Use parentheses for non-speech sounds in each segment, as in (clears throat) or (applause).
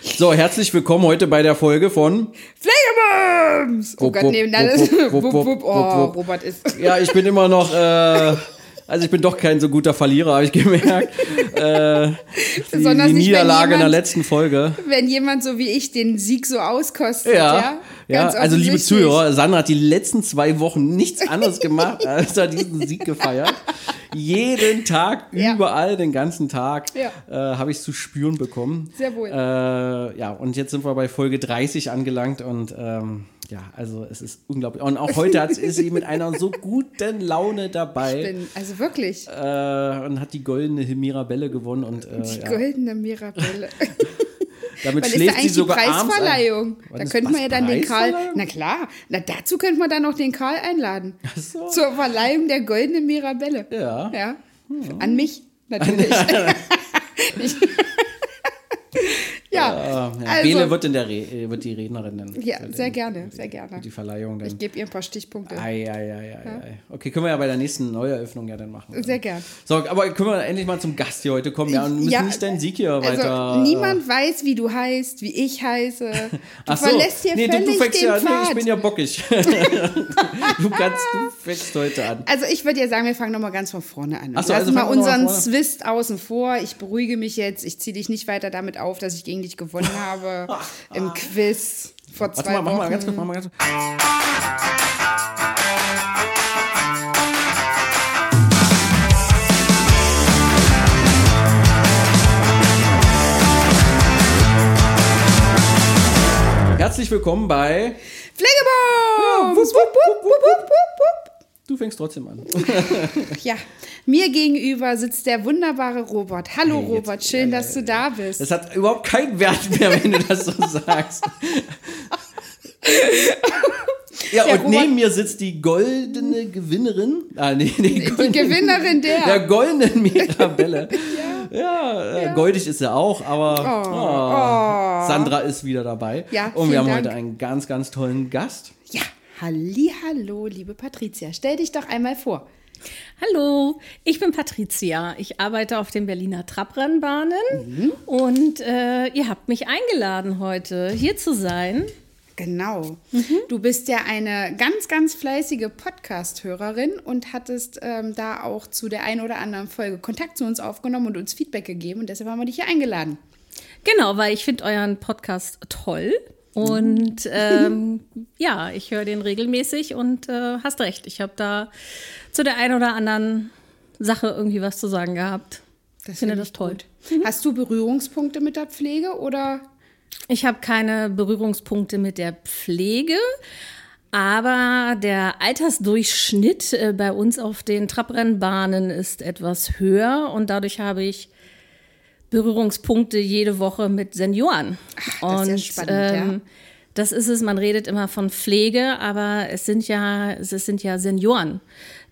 So, herzlich willkommen heute bei der Folge von Pflegebums! Oh Gott, wupp, nee, nein, (laughs) wupp, wupp, wupp, Oh. Robert ist. Ja, ich bin immer noch, äh, (laughs) also ich bin doch kein so guter Verlierer, habe ich gemerkt. (laughs) äh, die, Besonders die Niederlage in der jemand- letzten Folge. Wenn jemand so wie ich den Sieg so auskostet, Ja, ja. ja, also liebe. Zuhörer, Sandra hat die letzten zwei Wochen nichts anderes gemacht, (laughs) als er diesen Sieg gefeiert. Jeden Tag, Ja. überall, den ganzen Tag äh, habe ich zu spüren bekommen. Sehr wohl. Äh, ja, und jetzt sind wir bei Folge 30 angelangt und ähm, ja, also es ist unglaublich. Und auch (laughs) heute hat, ist sie mit einer so guten Laune dabei Bin, also wirklich, äh, und hat die goldene Mirabelle gewonnen und äh, die ja, goldene Mirabelle. (laughs) damit Wann ist da schläft sie eigentlich die sogar ein. Preisverleihung? Da könnte man ja dann den Karl. Na klar, na dazu könnte man dann noch den Karl einladen. so. Zur Verleihung der goldenen Mirabelle. Ja. Ja. An mich natürlich. (laughs) Ja, Ja, also, Bele wird, in der Re äh, wird die Rednerin dann. ja, äh, sehr gerne, sehr gerne. Die Verleihung dann. Ich gebe ihr ein paar Stichpunkte. Ei, ei, ei, ei, ei. Okay, können wir ja bei der nächsten Neueröffnung ja dann machen. Sehr gern. So, aber können wir endlich mal zum Gast hier heute kommen? Ja, und müssen Ja, nicht deinen Sieg hier Also weiter. niemand weiß, wie du heißt, wie ich heiße. (laughs) Du Ach so. verlässt hier nee, du, völlig du fängst den ja, nee, Pfad. ich bin ja bockig. (laughs) (laughs) du kannst, du fängst heute an. also ich würde ja sagen, wir fangen nochmal ganz von vorne an. Ach so, Lass also mal unseren. Zwist außen vor. Ich beruhige mich jetzt. Ich ziehe dich nicht weiter damit auf, dass ich gegen dich gewonnen habe (laughs) im Quiz vor Warte zwei mal, mach Wochen. mal ganz kurz, mach mal ganz kurz. Herzlich willkommen bei. Wupp, wupp, wupp, wupp, wupp. Du fängst trotzdem an. (laughs) Ja, mir gegenüber sitzt der wunderbare Robert. Hallo Hey, jetzt- Robert, schön, ja, dass ja, du da bist. Das hat überhaupt keinen Wert mehr, wenn du das so sagst. (laughs) Ja, Der und Robert- neben mir sitzt die goldene Gewinnerin. Ah, nee, die, Die goldene, Gewinnerin der. der goldenen Mirabelle. (laughs) ja, äh, goldig ist sie auch, aber oh, Sandra ist wieder dabei. Ja, und wir haben vielen heute Dank. einen ganz, ganz tollen Gast. Ja, hallo, liebe Patricia. Stell dich doch einmal vor. Hallo, ich bin Patricia. Ich arbeite auf den Berliner Trabrennbahnen und äh, ihr habt mich eingeladen, heute hier zu sein. Genau. Du bist ja eine ganz, ganz fleißige Podcast-Hörerin und hattest ähm, da auch zu der einen oder anderen Folge Kontakt zu uns aufgenommen und uns Feedback gegeben und deshalb haben wir dich hier eingeladen. Genau, weil ich finde euren Podcast toll. Und ähm, ja, ich höre den regelmäßig und äh, hast recht. Ich habe da zu der einen oder anderen Sache irgendwie was zu sagen gehabt. ich finde find das toll. gut. Hast du Berührungspunkte mit der Pflege oder? Ich habe keine Berührungspunkte mit der Pflege, aber der Altersdurchschnitt äh, bei uns auf den Trabrennbahnen ist etwas höher und dadurch habe ich Berührungspunkte jede Woche mit Senioren. das ist ja spannend, ja. Das ist es, man redet immer von Pflege, aber es sind ja, es sind ja Senioren.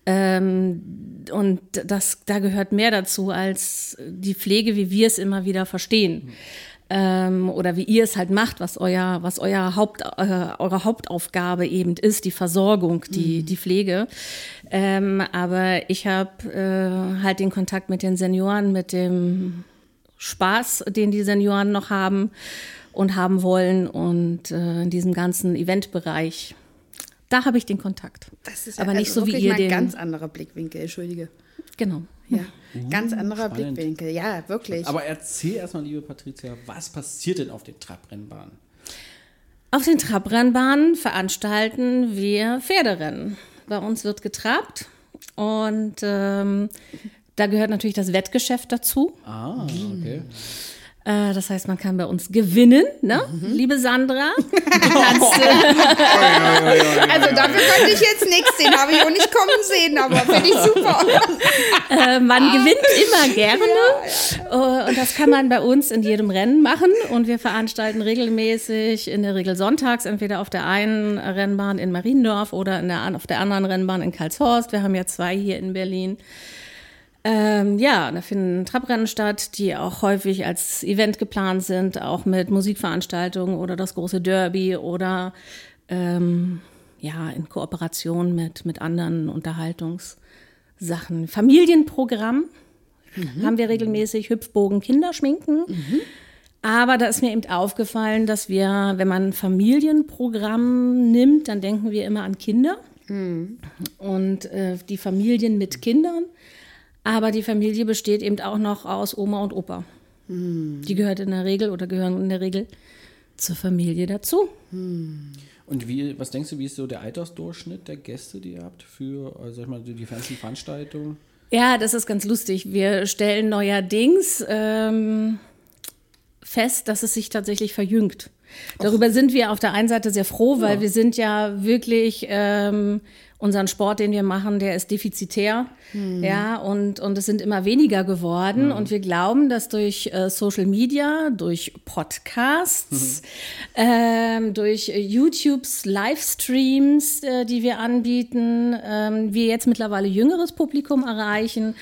Ähm, und das, da gehört mehr dazu als die Pflege, wie wir es immer wieder verstehen. Ähm, oder wie ihr es halt macht, was euer, was euer Haupt, äh, eure Hauptaufgabe eben ist, die Versorgung, die, die Pflege. Ähm, aber ich habe äh, halt den Kontakt mit den Senioren, mit dem Spaß, den die Senioren noch haben und haben wollen und äh, in diesem ganzen Eventbereich. Da habe ich den Kontakt. Das ist aber nicht so wie ihr mal ein den. ganz anderer Blickwinkel, entschuldige. genau. Ja, ganz anderer spannend. Blickwinkel, ja, wirklich. Aber erzähl erstmal, liebe Patricia, was passiert denn auf den Trabrennbahnen? Auf den Trabrennbahnen veranstalten wir Pferderennen. Bei uns wird getrabt und ähm, da gehört natürlich das Wettgeschäft dazu. Ah, okay. Äh, das heißt, man kann bei uns gewinnen, ne? Mhm. liebe Sandra. Also dafür konnte ich jetzt nichts sehen, habe ich auch nicht kommen sehen, aber finde ich super. (laughs) Äh, man gewinnt immer gerne. Äh, Und das kann man bei uns in jedem Rennen machen. Und wir veranstalten regelmäßig, in der Regel sonntags, entweder auf der einen Rennbahn in Mariendorf oder in der, auf der anderen Rennbahn in Karlshorst. Wir haben ja zwei hier in Berlin. Ähm, ja, da finden Trabrennen statt, die auch häufig als Event geplant sind, auch mit Musikveranstaltungen oder das große Derby oder ähm, ja, in Kooperation mit, mit anderen Unterhaltungssachen. Familienprogramm haben wir regelmäßig, Hüpfbogen, Kinderschminken. Aber da ist mir eben aufgefallen, dass wir, wenn man ein Familienprogramm nimmt, dann denken wir immer an Kinder und äh, die Familien mit Kindern. Aber die Familie besteht eben auch noch aus Oma und Opa. Die gehört in der Regel oder gehören in der Regel zur Familie dazu. Und wie, was denkst du, wie ist so der Altersdurchschnitt der Gäste, die ihr habt für, also sag ich mal, die ganzen Veranstaltungen? Ja, das ist ganz lustig. Wir stellen neuerdings ähm, fest, dass es sich tatsächlich verjüngt. Darüber sind wir auf der einen Seite sehr froh, weil wir sind ja wirklich ähm, unseren Sport, den wir machen, der ist defizitär, ja, und, und es sind immer weniger geworden. Und wir glauben, dass durch äh, Social Media, durch Podcasts, ähm, durch äh, YouTubes, Livestreams, äh, die wir anbieten, ähm, wir jetzt mittlerweile jüngeres Publikum erreichen.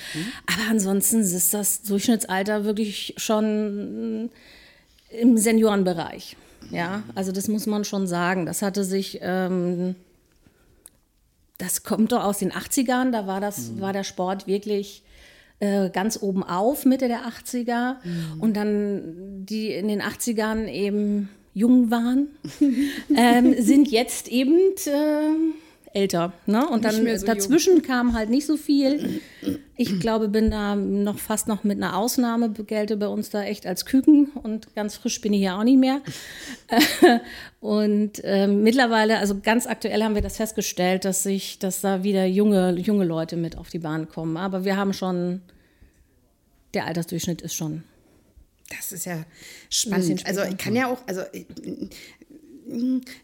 Aber ansonsten ist das Durchschnittsalter wirklich schon im Seniorenbereich. Ja, also das muss man schon sagen. Das hatte sich, ähm, das kommt doch aus den 80ern, da war das, war der Sport wirklich äh, ganz oben auf, Mitte der 80er. Und dann die in den 80ern eben jung waren, (laughs) ähm, sind jetzt eben äh, älter. Ne? Und dann so dazwischen kam halt nicht so viel. Ich glaube, bin da noch fast noch mit einer Ausnahme, gelte bei uns da echt als Küken und ganz frisch bin ich ja auch nicht mehr. (laughs) und ähm, mittlerweile, also ganz aktuell haben wir das festgestellt, dass sich, dass da wieder junge, junge Leute mit auf die Bahn kommen. Aber wir haben schon, der Altersdurchschnitt ist schon. Das ist ja spannend. Also ich kann ja auch, also äh,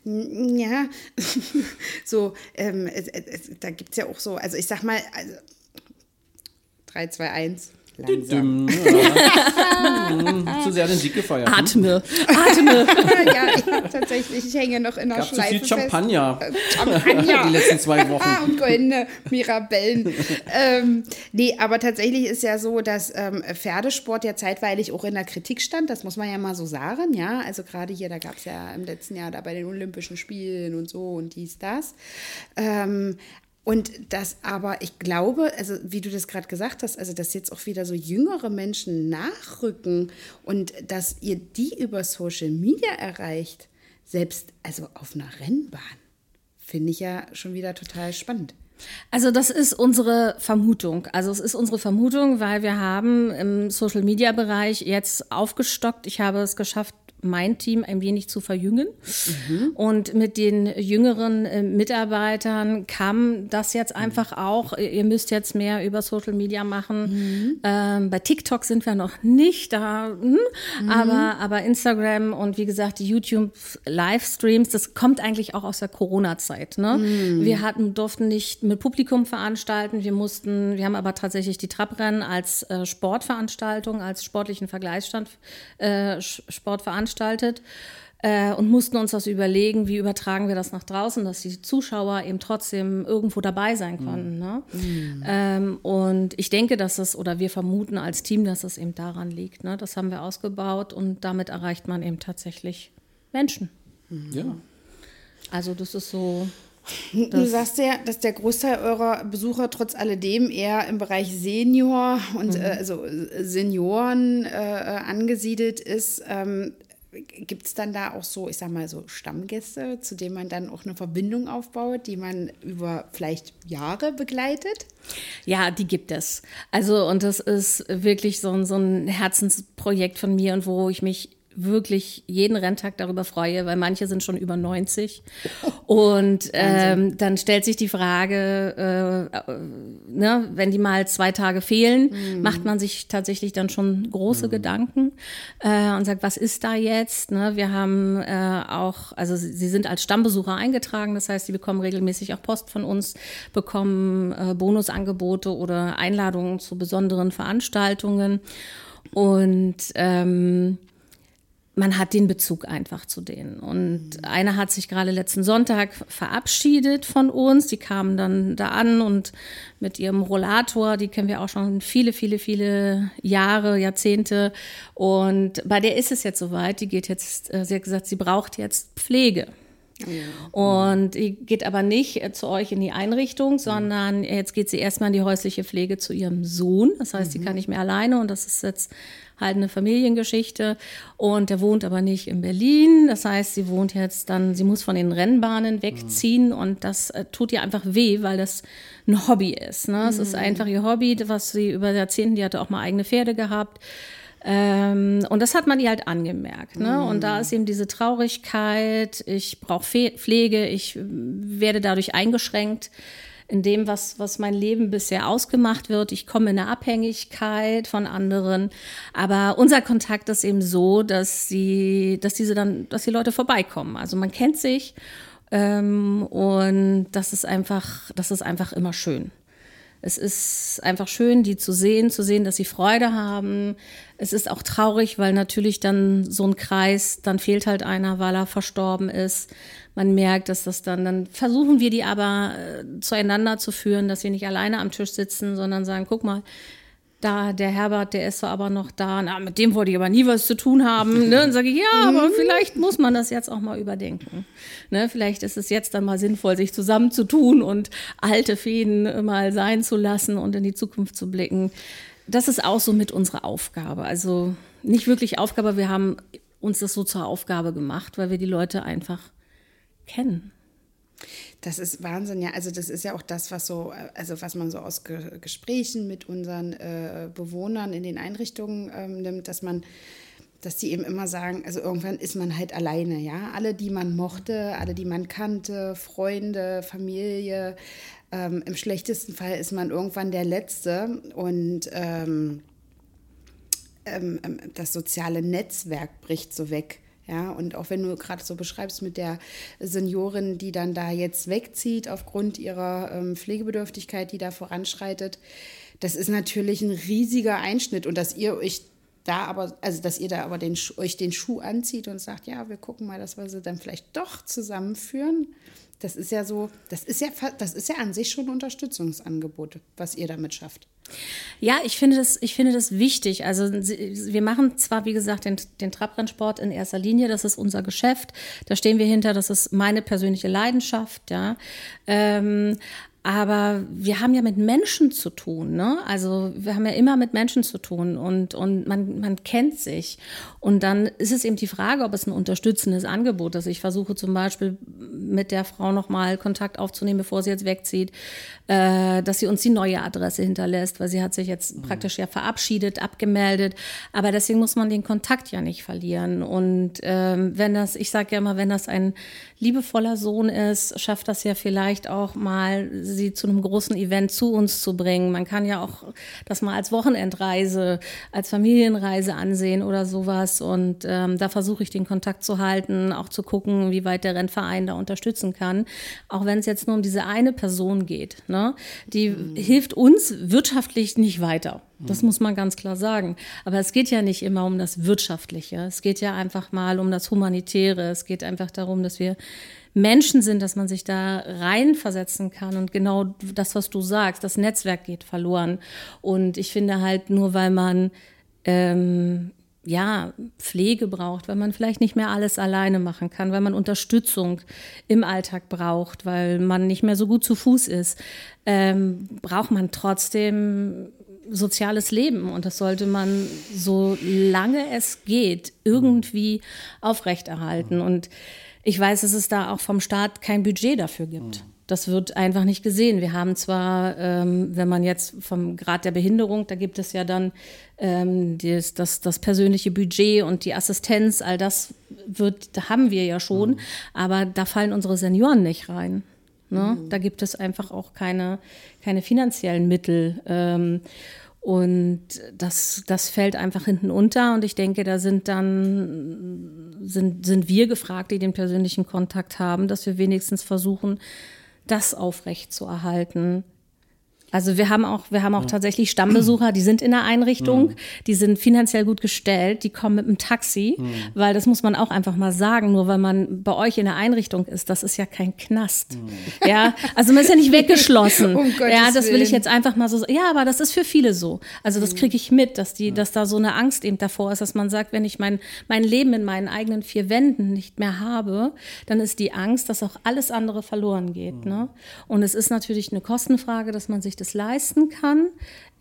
ja, (laughs) so, ähm, da gibt es ja auch so, also ich sag mal, also 3, 2, 1, langsam. Ja. (laughs) Hm, Zu sehr den Sieg gefeiert. hm? Atme, (laughs) atme. ja, ja, tatsächlich, ich hänge noch in der Gab zu Schleife viel Champagner fest. Champagner. (laughs) die letzten zwei Wochen. und goldene Mirabellen. ähm, nee, aber tatsächlich ist ja so, dass ähm, Pferdesport ja zeitweilig auch in der Kritik stand. Das muss man ja mal so sagen, ja. Also gerade hier, da gab es ja im letzten Jahr da bei den Olympischen Spielen und so und dies, das. Ähm, und das aber, ich glaube, also wie du das gerade gesagt hast, also dass jetzt auch wieder so jüngere Menschen nachrücken und dass ihr die über Social Media erreicht, selbst also auf einer Rennbahn, finde ich ja schon wieder total spannend. Also das ist unsere Vermutung. Also es ist unsere Vermutung, weil wir haben im Social-Media-Bereich jetzt aufgestockt. Ich habe es geschafft, mein Team ein wenig zu verjüngen. Und mit den jüngeren äh, Mitarbeitern kam das jetzt einfach auch. Ihr müsst jetzt mehr über Social Media machen. Ähm, bei TikTok sind wir noch nicht da, hm, aber, aber Instagram und wie gesagt die YouTube-Livestreams, das kommt eigentlich auch aus der Corona-Zeit. Ne? Wir hatten, durften nicht mit Publikum veranstalten. Wir mussten, wir haben aber tatsächlich die Trabrennen als äh, Sportveranstaltung, als sportlichen Vergleichsstand äh, Sch- Sport veranstaltet äh, und mussten uns das überlegen, wie übertragen wir das nach draußen, dass die Zuschauer eben trotzdem irgendwo dabei sein konnten. Ne? Ähm, und ich denke, dass das, oder wir vermuten als Team, dass das eben daran liegt. Ne? Das haben wir ausgebaut und damit erreicht man eben tatsächlich Menschen. Ja. Also das ist so. Du sagst ja, dass der Großteil eurer Besucher trotz alledem eher im Bereich Senior und äh, also äh, Senioren äh, äh, angesiedelt ist. Ähm, Gibt es dann da auch so, ich sag mal, so Stammgäste, zu denen man dann auch eine Verbindung aufbaut, die man über vielleicht Jahre begleitet? Ja, die gibt es. Also, und das ist wirklich so, ein- so ein Herzensprojekt von mir und wo ich mich wirklich jeden Renntag darüber freue, weil manche sind schon über 90. Und (laughs) ähm, dann stellt sich die Frage, äh, ne, wenn die mal zwei Tage fehlen, mhm. macht man sich tatsächlich dann schon große mhm. Gedanken äh, und sagt, was ist da jetzt? Ne? Wir haben äh, auch, also sie sind als Stammbesucher eingetragen, das heißt, sie bekommen regelmäßig auch Post von uns, bekommen äh, Bonusangebote oder Einladungen zu besonderen Veranstaltungen. Und ähm, man hat den Bezug einfach zu denen. Und mhm. eine hat sich gerade letzten Sonntag verabschiedet von uns. Die kamen dann da an und mit ihrem Rollator, die kennen wir auch schon viele, viele, viele Jahre, Jahrzehnte. Und bei der ist es jetzt soweit. Die geht jetzt, äh, sie hat gesagt, sie braucht jetzt Pflege. Und die geht aber nicht äh, zu euch in die Einrichtung, sondern jetzt geht sie erstmal in die häusliche Pflege zu ihrem Sohn. Das heißt, mhm. sie kann nicht mehr alleine und das ist jetzt halt eine Familiengeschichte. Und der wohnt aber nicht in Berlin. Das heißt, sie wohnt jetzt dann, sie muss von den Rennbahnen wegziehen mhm. und das äh, tut ihr einfach weh, weil das ein Hobby ist. Ne? Es ist mhm. einfach ihr Hobby, was sie über Jahrzehnte, die hatte auch mal eigene Pferde gehabt. Ähm, und das hat man ihr halt angemerkt. Ne? Mm. Und da ist eben diese Traurigkeit, ich brauche Pflege, ich werde dadurch eingeschränkt in dem, was, was mein Leben bisher ausgemacht wird. Ich komme in eine Abhängigkeit von anderen. Aber unser Kontakt ist eben so, dass sie, dass diese dann, dass die Leute vorbeikommen. Also man kennt sich ähm, und das ist einfach, das ist einfach immer schön. Es ist einfach schön, die zu sehen, zu sehen, dass sie Freude haben. Es ist auch traurig, weil natürlich dann so ein Kreis, dann fehlt halt einer, weil er verstorben ist. Man merkt, dass das dann, dann versuchen wir die aber äh, zueinander zu führen, dass wir nicht alleine am Tisch sitzen, sondern sagen, guck mal, da, der Herbert, der ist zwar aber noch da, na, mit dem wollte ich aber nie was zu tun haben. Ne? Dann sage ich, ja, aber mhm. vielleicht muss man das jetzt auch mal überdenken. Ne? Vielleicht ist es jetzt dann mal sinnvoll, sich zusammenzutun und alte Fäden mal sein zu lassen und in die Zukunft zu blicken. Das ist auch so mit unserer Aufgabe. Also nicht wirklich Aufgabe, wir haben uns das so zur Aufgabe gemacht, weil wir die Leute einfach kennen. Das ist Wahnsinn, ja. Also das ist ja auch das, was so, also was man so aus Ge Gesprächen mit unseren äh, Bewohnern in den Einrichtungen ähm, nimmt, dass man, dass die eben immer sagen, also irgendwann ist man halt alleine, ja. Alle, die man mochte, alle, die man kannte, Freunde, Familie. Ähm, Im schlechtesten Fall ist man irgendwann der Letzte und ähm, ähm, ähm das soziale Netzwerk bricht so weg. Ja, und auch wenn du gerade so beschreibst mit der Seniorin, die dann da jetzt wegzieht aufgrund ihrer ähm, Pflegebedürftigkeit, die da voranschreitet, das ist natürlich ein riesiger Einschnitt. Und dass ihr euch da aber, also dass ihr da aber den, euch den Schuh anzieht und sagt, ja, wir gucken mal, dass wir sie dann vielleicht doch zusammenführen. Das ist ja so, das ist ja, das ist ja an sich schon ein Unterstützungsangebot, was ihr damit schafft. Ja, ich finde das, ich finde das wichtig. Also wir machen zwar, wie gesagt, den, den Trabrennsport in erster Linie, das ist unser Geschäft, da stehen wir hinter, das ist meine persönliche Leidenschaft, ja. Ähm, aber wir haben ja mit Menschen zu tun, ne? Also wir haben ja immer mit Menschen zu tun und, und man, man kennt sich. Und dann ist es eben die Frage, ob es ein unterstützendes Angebot ist. Ich versuche zum Beispiel mit der Frau nochmal Kontakt aufzunehmen, bevor sie jetzt wegzieht, äh, dass sie uns die neue Adresse hinterlässt, weil sie hat sich jetzt mhm. praktisch ja verabschiedet, abgemeldet. Aber deswegen muss man den Kontakt ja nicht verlieren. Und ähm, wenn das, ich sage ja immer, wenn das ein liebevoller Sohn ist, schafft das ja vielleicht auch mal sie zu einem großen Event zu uns zu bringen. Man kann ja auch das mal als Wochenendreise, als Familienreise ansehen oder sowas. Und ähm, da versuche ich den Kontakt zu halten, auch zu gucken, wie weit der Rennverein da unterstützen kann. Auch wenn es jetzt nur um diese eine Person geht. Ne? Die mhm. hilft uns wirtschaftlich nicht weiter. Das mhm. muss man ganz klar sagen. Aber es geht ja nicht immer um das Wirtschaftliche. Es geht ja einfach mal um das Humanitäre. Es geht einfach darum, dass wir Menschen sind, dass man sich da reinversetzen kann. Und genau das, was du sagst, das Netzwerk geht verloren. Und ich finde halt, nur weil man ähm, ja, Pflege braucht, weil man vielleicht nicht mehr alles alleine machen kann, weil man Unterstützung im Alltag braucht, weil man nicht mehr so gut zu Fuß ist, ähm, braucht man trotzdem soziales Leben und das sollte man, so lange es geht, irgendwie aufrechterhalten. Und ich weiß, dass es da auch vom Staat kein Budget dafür gibt. Das wird einfach nicht gesehen. Wir haben zwar, ähm, wenn man jetzt vom Grad der Behinderung, da gibt es ja dann ähm, das, das, das persönliche Budget und die Assistenz, all das wird, da haben wir ja schon, mhm. aber da fallen unsere Senioren nicht rein. Ne? Mhm. Da gibt es einfach auch keine, keine finanziellen Mittel. Ähm, und das, das fällt einfach hinten unter. Und ich denke, da sind dann, sind, sind wir gefragt, die den persönlichen Kontakt haben, dass wir wenigstens versuchen, das aufrecht zu erhalten. Also wir haben auch, wir haben auch tatsächlich Stammbesucher, die sind in der Einrichtung, mhm. die sind finanziell gut gestellt, die kommen mit dem Taxi, mhm. weil das muss man auch einfach mal sagen, nur weil man bei euch in der Einrichtung ist, das ist ja kein Knast. Mhm. Ja, also man ist ja nicht (laughs) weggeschlossen. um ja, das will ich jetzt einfach mal so sagen. Ja, aber das ist für viele so. Also das kriege ich mit, dass die, dass da so eine Angst eben davor ist, dass man sagt, wenn ich mein, mein Leben in meinen eigenen vier Wänden nicht mehr habe, dann ist die Angst, dass auch alles andere verloren geht. Ne? Und es ist natürlich eine Kostenfrage, dass man sich das leisten kann.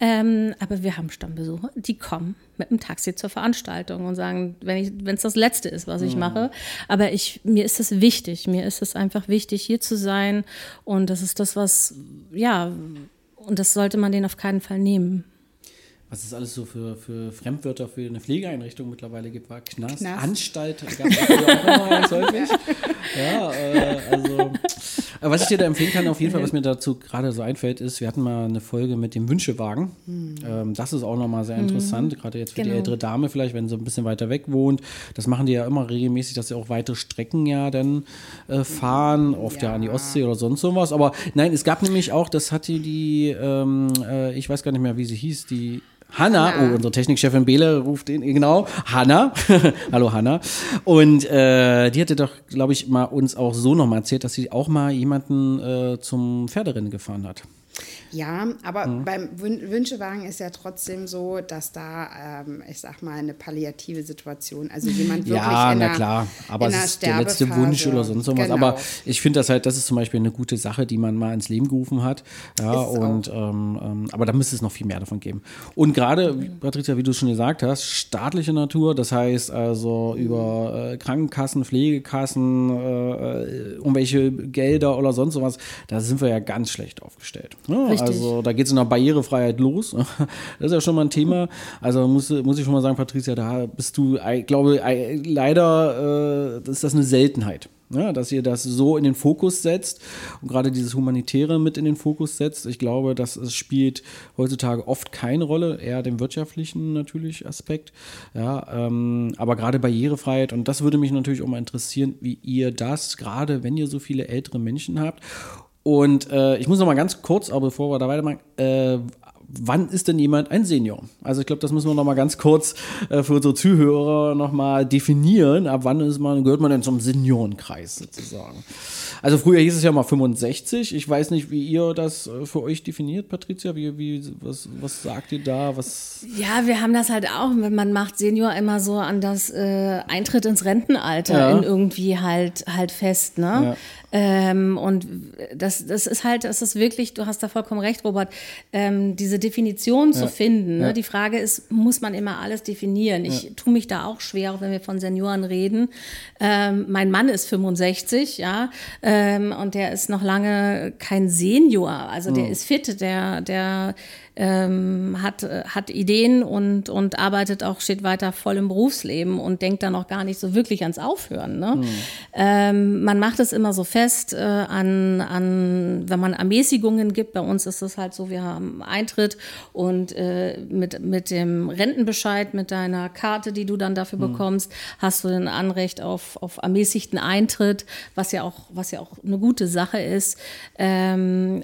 Ähm, aber wir haben Stammbesucher, die kommen mit dem Taxi zur Veranstaltung und sagen, wenn es das Letzte ist, was ich mhm. mache. Aber ich, mir ist es wichtig, mir ist es einfach wichtig, hier zu sein. Und das ist das, was, ja, und das sollte man denen auf keinen Fall nehmen was es alles so für, für Fremdwörter für eine Pflegeeinrichtung mittlerweile gibt, war Knast, Knast. Anstalt, gab es auch immer ganz (laughs) häufig. Ja, äh, also, was ich dir da empfehlen kann, auf jeden Fall, was mir dazu gerade so einfällt, ist, wir hatten mal eine Folge mit dem Wünschewagen. Mhm. Ähm, das ist auch nochmal sehr interessant, mhm. gerade jetzt für genau. die ältere Dame vielleicht, wenn sie ein bisschen weiter weg wohnt. Das machen die ja immer regelmäßig, dass sie auch weite Strecken ja dann äh, fahren, oft ja. ja. an die Ostsee oder sonst sowas. Aber nein, es gab nämlich auch, das hatte die, ähm, äh, ich weiß gar nicht mehr, wie sie hieß, die Hanna, Hanna. oh, unsere Technikchefin Bele ruft ihn, genau, Hanna, (laughs) hallo Hanna. Und äh, die hatte doch, glaube ich, mal uns auch so nochmal erzählt, dass sie auch mal jemanden äh, zum Pferderennen gefahren hat. Ja, aber mhm. beim Wünschewagen ist ja trotzdem so, dass da, ähm, ich sag mal, eine palliative Situation, also (laughs) jemand wirklich ja, in na klar, aber es ist der letzte Wunsch oder sonst was. Genau. Aber ich finde das halt, das ist zum Beispiel eine gute Sache, die man mal ins Leben gerufen hat. Ja, ist und ähm, ähm, aber da müsste es noch viel mehr davon geben. Und gerade, mhm. Patricia, wie du schon gesagt hast, staatliche Natur, das heißt also über äh, Krankenkassen, Pflegekassen, äh, äh irgendwelche Gelder oder sonst sowas, da sind wir ja ganz schlecht aufgestellt. Ja, also da geht es in der Barrierefreiheit los. (laughs) Das ist ja schon mal ein Thema. Also muss, muss ich schon mal sagen, Patricia, da bist du, ich glaube, leider äh, ist das eine Seltenheit. Ja, dass ihr das so in den Fokus setzt und gerade dieses Humanitäre mit in den Fokus setzt. Ich glaube, das spielt heutzutage oft keine Rolle, eher den wirtschaftlichen natürlich Aspekt. Ja, ähm, aber gerade Barrierefreiheit und das würde mich natürlich auch mal interessieren, wie ihr das, gerade wenn ihr so viele ältere Menschen habt und äh, ich muss noch mal ganz kurz, aber bevor wir da weitermachen, äh, wann ist denn jemand ein Senior? Also ich glaube, das müssen wir noch mal ganz kurz äh, für unsere Zuhörer noch mal definieren. Ab wann ist man, gehört man denn zum Seniorenkreis sozusagen? Also früher hieß es ja mal 65. Ich weiß nicht, wie ihr das äh, für euch definiert, Patricia. Wie, wie, was, was sagt ihr da? Was ja, wir haben das halt auch. Man macht Senior immer so an das äh, Eintritt ins Rentenalter ja. in irgendwie halt, halt fest. Ne? Ja. Ähm, und das, das ist halt, das ist wirklich, du hast da vollkommen recht, Robert, ähm, diese Definition zu finden. Ne? Die Frage ist, muss man immer alles definieren? Ich tue mich da auch schwer, auch wenn wir von Senioren reden. Ähm, mein Mann ist 65, ja, ähm, und der ist noch lange kein Senior. Also der mhm. ist fit, der, der ähm, hat, hat Ideen und, und arbeitet auch, steht weiter voll im Berufsleben und denkt dann auch gar nicht so wirklich ans Aufhören. Ne? Mhm. Ähm, man macht es immer so fest äh, an, an, wenn man Ermäßigungen gibt. Bei uns ist es halt so, wir haben Eintritt und äh, mit, mit dem Rentenbescheid, mit deiner Karte, die du dann dafür mhm. bekommst, hast du ein Anrecht auf, auf ermäßigten Eintritt, was ja auch, was ja auch eine gute Sache ist. Ähm,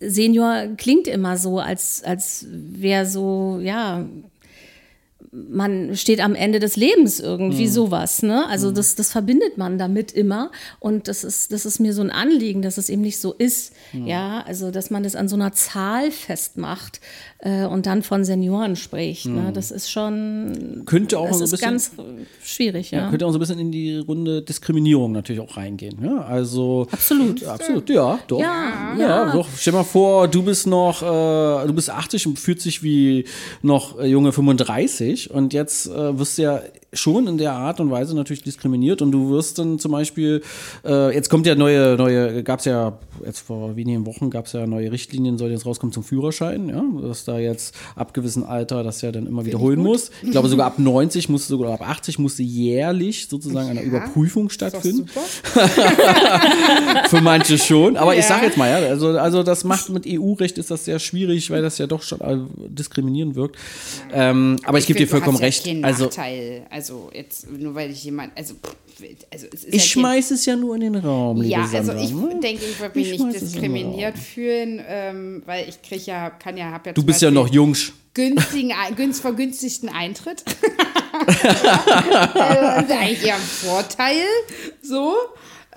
Senior klingt immer so, als, als wäre so, ja, man steht am Ende des Lebens irgendwie mhm. sowas, ne? Also mhm. das, das verbindet man damit immer und das ist, das ist mir so ein Anliegen, dass es eben nicht so ist, mhm. ja, also dass man das an so einer Zahl festmacht äh, und dann von Senioren spricht, ne? Mhm. Das ist schon könnte auch das so ein bisschen ganz schwierig, ja. ja. Könnte auch so ein bisschen in die Runde Diskriminierung natürlich auch reingehen, ja? Also absolut, absolut, ja, doch, ja, ja, doch. Stell mal vor, du bist noch, äh, du bist 80 und fühlt sich wie noch äh, junge 35 und jetzt äh, wirst du ja schon in der Art und Weise natürlich diskriminiert und du wirst dann zum Beispiel, äh, jetzt kommt ja neue, neue, gab es ja, jetzt vor wenigen Wochen gab es ja neue Richtlinien, soll jetzt rauskommen zum Führerschein, ja, dass da jetzt ab gewissem Alter das ja dann immer wiederholen muss. Ich glaube sogar ab 90 musste sogar ab 80 musste jährlich sozusagen eine ja, Überprüfung stattfinden. (laughs) Für manche schon, aber ja. ich sage jetzt mal, ja, also, also das macht mit EU-Recht ist das sehr schwierig, weil das ja doch schon diskriminierend wirkt. Ähm, aber ich, ich gebe dir vollkommen recht. also, Nachteil. Also jetzt nur weil ich jemand, also, also ich ja schmeiße es ja nur in den Raum. Ja, also ich ne? denke, ich würde mich nicht diskriminiert fühlen, ähm, weil ich kriege ja, kann ja, habe ja. Du bist ja noch jung. Günstigen, günst, vergünstigten Eintritt. also, (laughs) das ist eigentlich eher ein Vorteil. So.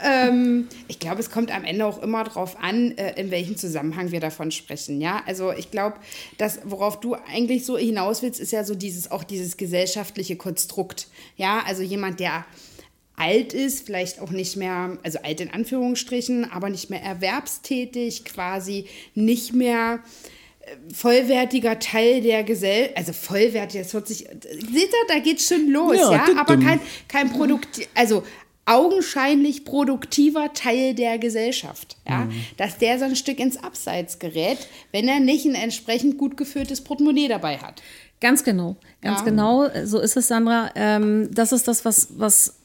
Ähm, ich glaube, es kommt am Ende auch immer darauf an, äh, in welchem Zusammenhang wir davon sprechen. Ja, also ich glaube, das, worauf du eigentlich so hinaus willst, ist ja so dieses auch dieses gesellschaftliche Konstrukt. Ja, also jemand, der alt ist, vielleicht auch nicht mehr, also alt in Anführungsstrichen, aber nicht mehr erwerbstätig, quasi nicht mehr äh, vollwertiger Teil der Gesellschaft, also vollwertig, das hört sich, seht ihr, da geht schon los, ja, ja? aber kein, kein Produkt, also augenscheinlich produktiver Teil der Gesellschaft. Ja? Mhm. Dass der so ein Stück ins Abseits gerät, wenn er nicht ein entsprechend gut gefülltes Portemonnaie dabei hat. Ganz genau, ganz ja. genau, so ist es, Sandra. Ähm, das ist das, was, was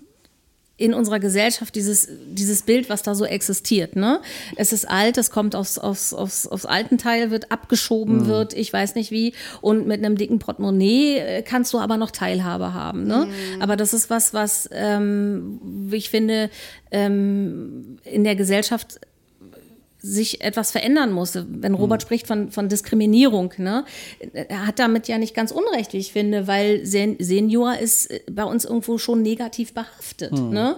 in unserer Gesellschaft dieses, dieses Bild, was da so existiert. Ne? Es ist alt, es kommt aufs, aufs, aufs, aufs alten Teil, wird abgeschoben, mhm. wird, ich weiß nicht wie. Und mit einem dicken Portemonnaie äh, kannst du aber noch Teilhabe haben. Ne? Mhm. Aber das ist was, was ähm, ich finde, ähm, in der Gesellschaft sich etwas verändern musste. Wenn Robert mhm. spricht von, von Diskriminierung, ne, er hat damit ja nicht ganz unrecht, wie ich finde, weil Sen Senior ist bei uns irgendwo schon negativ behaftet. Mhm. Ne?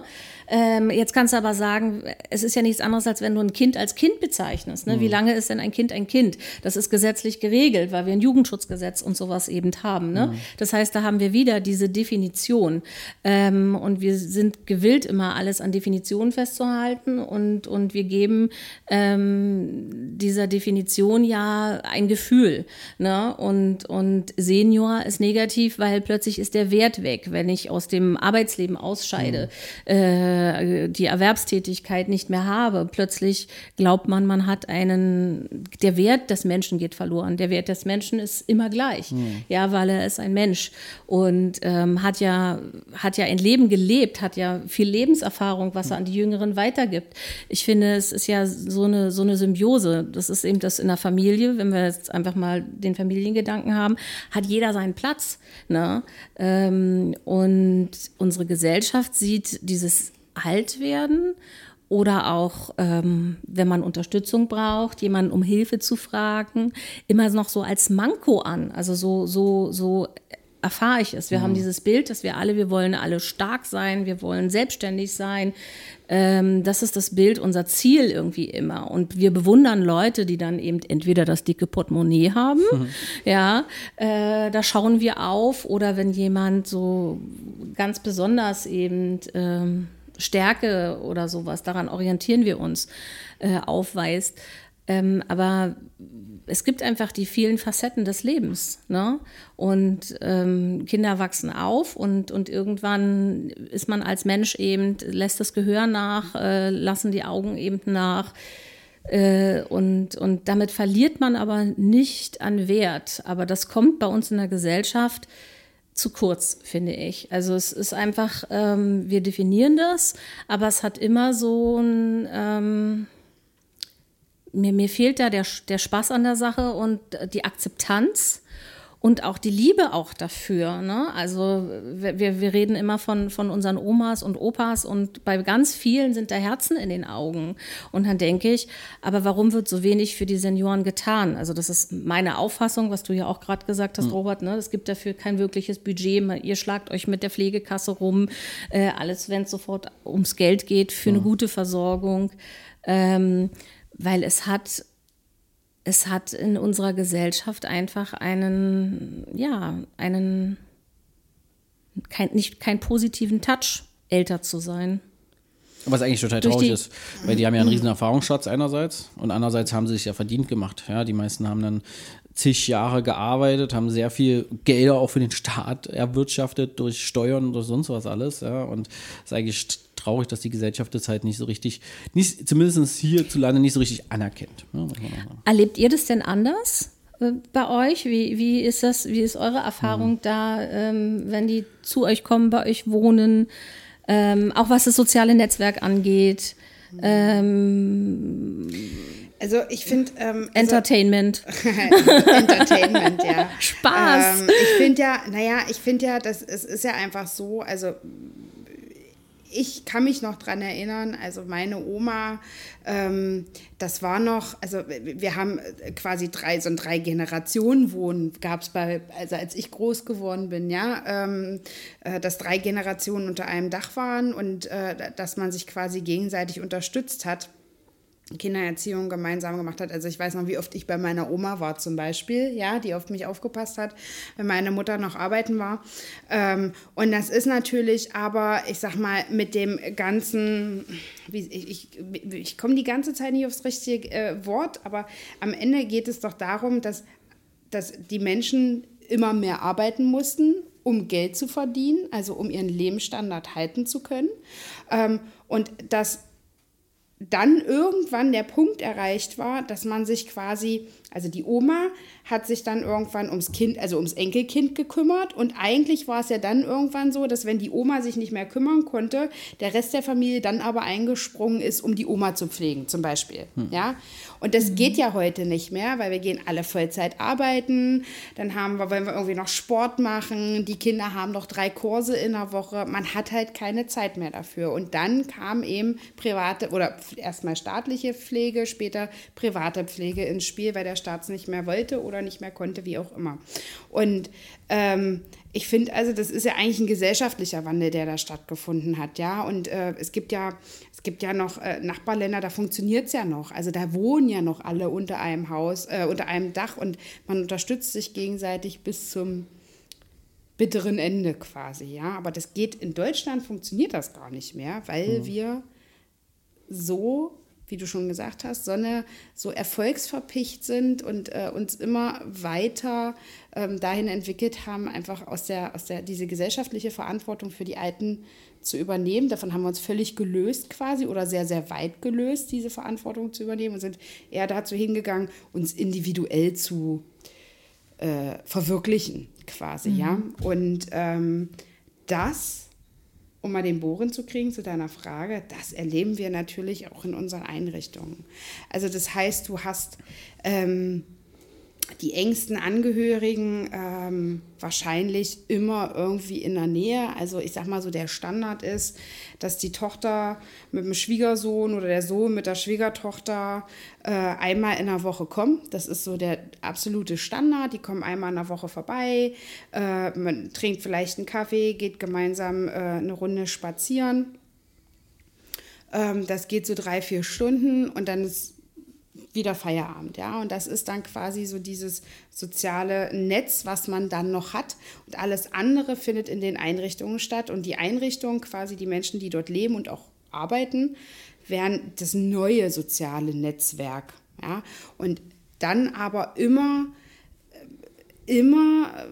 Ähm, jetzt kannst du aber sagen, es ist ja nichts anderes, als wenn du ein Kind als Kind bezeichnest. Ne? Mhm. Wie lange ist denn ein Kind ein Kind? Das ist gesetzlich geregelt, weil wir ein Jugendschutzgesetz und sowas eben haben. Ne? Mhm. Das heißt, da haben wir wieder diese Definition. Ähm, und wir sind gewillt, immer alles an Definitionen festzuhalten und, und wir geben ähm, dieser Definition ja ein Gefühl. Ne? Und, und Senior ist negativ, weil plötzlich ist der Wert weg, wenn ich aus dem Arbeitsleben ausscheide. Mhm. Äh, äh, die Erwerbstätigkeit nicht mehr habe. Plötzlich glaubt man, man hat einen, der Wert des Menschen geht verloren. Der Wert des Menschen ist immer gleich, mhm. ja, weil er ist ein Mensch und ähm, hat ja, hat ja ein Leben gelebt, hat ja viel Lebenserfahrung, was er an die Jüngeren weitergibt. Ich finde, es ist ja so eine, so eine Symbiose. Das ist eben das in der Familie, wenn wir jetzt einfach mal den Familiengedanken haben, hat jeder seinen Platz. Ne? Ähm, und unsere Gesellschaft sieht dieses alt werden oder auch, ähm, wenn man Unterstützung braucht, jemanden um Hilfe zu fragen, immer noch so als Manko an. Also so, so, so erfahre ich es. Wir mhm. haben dieses Bild, dass wir alle, wir wollen alle stark sein, wir wollen selbstständig sein. Ähm, das ist das Bild, unser Ziel irgendwie immer. Und wir bewundern Leute, die dann eben entweder das dicke Portemonnaie haben, mhm. (laughs) ja, äh, da schauen wir auf, oder wenn jemand so ganz besonders eben ähm, Stärke oder sowas, daran orientieren wir uns, äh, aufweist. Ähm, aber es gibt einfach die vielen Facetten des Lebens. Ne? Und ähm, Kinder wachsen auf und, und irgendwann ist man als Mensch eben, lässt das Gehör nach, äh, lassen die Augen eben nach. Äh, und, und damit verliert man aber nicht an Wert. Aber das kommt bei uns in der Gesellschaft zu kurz, finde ich. Also es ist einfach, ähm, wir definieren das, aber es hat immer so ein, ähm, mir, mir fehlt da der, der Spaß an der Sache und die Akzeptanz und auch die Liebe auch dafür. Ne? Also wir, wir reden immer von, von unseren Omas und Opas und bei ganz vielen sind da Herzen in den Augen. Und dann denke ich, aber warum wird so wenig für die Senioren getan? Also das ist meine Auffassung, was du ja auch gerade gesagt hast, mhm. Robert. Ne? Es gibt dafür kein wirkliches Budget. Ihr schlagt euch mit der Pflegekasse rum. Äh, alles, wenn es sofort ums Geld geht, für mhm. eine gute Versorgung. Ähm, weil es hat es hat in unserer Gesellschaft einfach einen, ja, einen, kein, nicht keinen positiven Touch, älter zu sein. Was eigentlich total traurig ist, weil die haben ja einen riesen Erfahrungsschatz einerseits und andererseits haben sie sich ja verdient gemacht. Ja, die meisten haben dann zig Jahre gearbeitet, haben sehr viel Gelder auch für den Staat erwirtschaftet durch Steuern oder sonst was alles. Ja, und es ist eigentlich traurig, dass die Gesellschaft das halt nicht so richtig, nicht, zumindest hierzulande nicht so richtig anerkennt. Ja, Erlebt ihr das denn anders? Äh, bei euch? Wie, wie ist das, wie ist eure Erfahrung mhm. da, ähm, wenn die zu euch kommen, bei euch wohnen, ähm, auch was das soziale Netzwerk angeht? Ähm, also ich finde ähm, also Entertainment. (laughs) Entertainment, ja. (laughs) Spaß. Ähm, ich finde ja, naja, ich finde ja, das es ist ja einfach so, also ich kann mich noch daran erinnern, also meine Oma, ähm, das war noch, also wir haben quasi drei, so ein drei Generationen Wohnen gab es bei, also als ich groß geworden bin, ja, ähm, äh, dass drei Generationen unter einem Dach waren und äh, dass man sich quasi gegenseitig unterstützt hat. Kindererziehung gemeinsam gemacht hat. Also ich weiß noch, wie oft ich bei meiner Oma war zum Beispiel, ja, die auf mich aufgepasst hat, wenn meine Mutter noch arbeiten war. Ähm, und das ist natürlich aber, ich sag mal, mit dem ganzen, ich, ich, ich komme die ganze Zeit nicht aufs richtige äh, Wort, aber am Ende geht es doch darum, dass, dass die Menschen immer mehr arbeiten mussten, um Geld zu verdienen, also um ihren Lebensstandard halten zu können. Ähm, und dass dann irgendwann der Punkt erreicht war, dass man sich quasi, also die Oma hat sich dann irgendwann ums Kind, also ums Enkelkind gekümmert und eigentlich war es ja dann irgendwann so, dass wenn die Oma sich nicht mehr kümmern konnte, der Rest der Familie dann aber eingesprungen ist, um die Oma zu pflegen, zum Beispiel. Hm. Ja, und das geht ja heute nicht mehr, weil wir gehen alle Vollzeit arbeiten, dann haben wir, wollen wir irgendwie noch Sport machen, die Kinder haben noch drei Kurse in der Woche, man hat halt keine Zeit mehr dafür. Und dann kam eben private oder erstmal staatliche Pflege, später private Pflege ins Spiel, weil der Staat es nicht mehr wollte oder nicht mehr konnte, wie auch immer. Und ähm, ich finde also, das ist ja eigentlich ein gesellschaftlicher Wandel, der da stattgefunden hat, ja. Und äh, es gibt ja, es gibt ja noch äh, Nachbarländer, da funktioniert es ja noch. Also da wohnen ja noch alle unter einem Haus, äh, unter einem Dach und man unterstützt sich gegenseitig bis zum bitteren Ende quasi, ja. Aber das geht in Deutschland funktioniert das gar nicht mehr, weil mhm. wir so wie du schon gesagt hast, sondern so erfolgsverpicht sind und äh, uns immer weiter ähm, dahin entwickelt haben, einfach aus der, aus der, diese gesellschaftliche Verantwortung für die Alten zu übernehmen. Davon haben wir uns völlig gelöst quasi oder sehr, sehr weit gelöst, diese Verantwortung zu übernehmen und sind eher dazu hingegangen, uns individuell zu äh, verwirklichen quasi, mhm. ja. Und ähm, das um mal den Bohren zu kriegen zu deiner Frage, das erleben wir natürlich auch in unseren Einrichtungen. Also das heißt, du hast ähm, die engsten Angehörigen ähm, wahrscheinlich immer irgendwie in der Nähe. Also ich sag mal so, der Standard ist, dass die Tochter mit dem Schwiegersohn oder der Sohn mit der Schwiegertochter äh, einmal in der Woche kommen. Das ist so der absolute Standard. Die kommen einmal in der Woche vorbei, äh, man trinkt vielleicht einen Kaffee, geht gemeinsam äh, eine Runde spazieren. Ähm, das geht so drei, vier Stunden und dann ist wieder Feierabend, ja. Und das ist dann quasi so dieses soziale Netz, was man dann noch hat. Und alles andere findet in den Einrichtungen statt. Und die Einrichtungen, quasi die Menschen, die dort leben und auch arbeiten, wären das neue soziale Netzwerk, ja. Und dann aber immer, immer,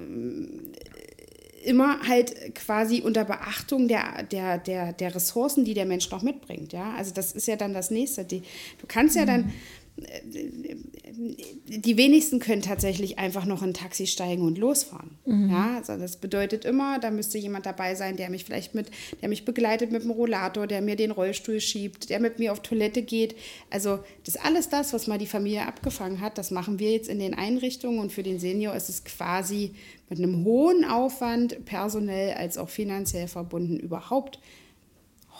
immer halt quasi unter Beachtung der, der, der, der Ressourcen, die der Mensch noch mitbringt. Ja? Also das ist ja dann das Nächste. Du kannst ja dann, die wenigsten können tatsächlich einfach noch in ein Taxi steigen und losfahren. Mhm. Ja, also das bedeutet immer, da müsste jemand dabei sein, der mich vielleicht mit, der mich begleitet mit dem Rollator, der mir den Rollstuhl schiebt, der mit mir auf Toilette geht. Also das alles das, was mal die Familie abgefangen hat, das machen wir jetzt in den Einrichtungen und für den Senior ist es quasi mit einem hohen Aufwand, personell als auch finanziell verbunden, überhaupt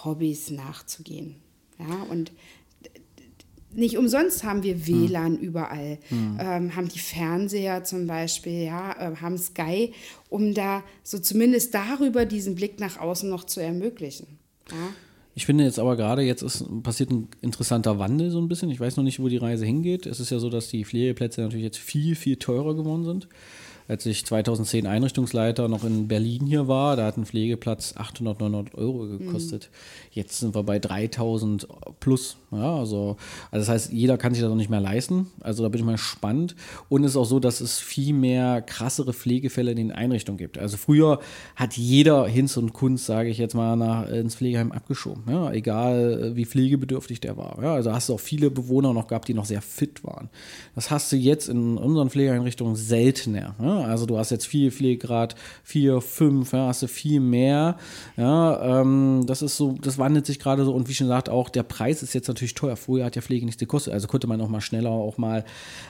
Hobbys nachzugehen. Ja, und nicht umsonst haben wir WLAN hm. überall, hm. ähm, haben die Fernseher zum Beispiel, ja, äh, haben Sky, um da so zumindest darüber diesen Blick nach außen noch zu ermöglichen. Ja. Ich finde jetzt aber gerade, jetzt ist passiert ein interessanter Wandel so ein bisschen. Ich weiß noch nicht, wo die Reise hingeht. Es ist ja so, dass die Pflegeplätze natürlich jetzt viel, viel teurer geworden sind. Als ich 2010 Einrichtungsleiter noch in Berlin hier war, da hat ein Pflegeplatz 800, 900 Euro gekostet. Mhm. Jetzt sind wir bei 3000 plus. Ja, also, also das heißt, jeder kann sich das noch nicht mehr leisten. Also da bin ich mal gespannt. Und es ist auch so, dass es viel mehr krassere Pflegefälle in den Einrichtungen gibt. Also früher hat jeder Hinz und Kunst, sage ich jetzt mal, nach, ins Pflegeheim abgeschoben. Ja, egal wie pflegebedürftig der war. Ja, also hast du auch viele Bewohner noch gehabt, die noch sehr fit waren. Das hast du jetzt in unseren Pflegeeinrichtungen seltener. Ja, also du hast jetzt viel Pflegegrad, vier, fünf, ja, hast du viel mehr. Ja, ähm, das ist so, das wandelt sich gerade so. Und wie schon gesagt, auch der Preis ist jetzt natürlich teuer. Früher hat ja Pflege nichts gekostet. Also konnte man auch mal schneller auch mal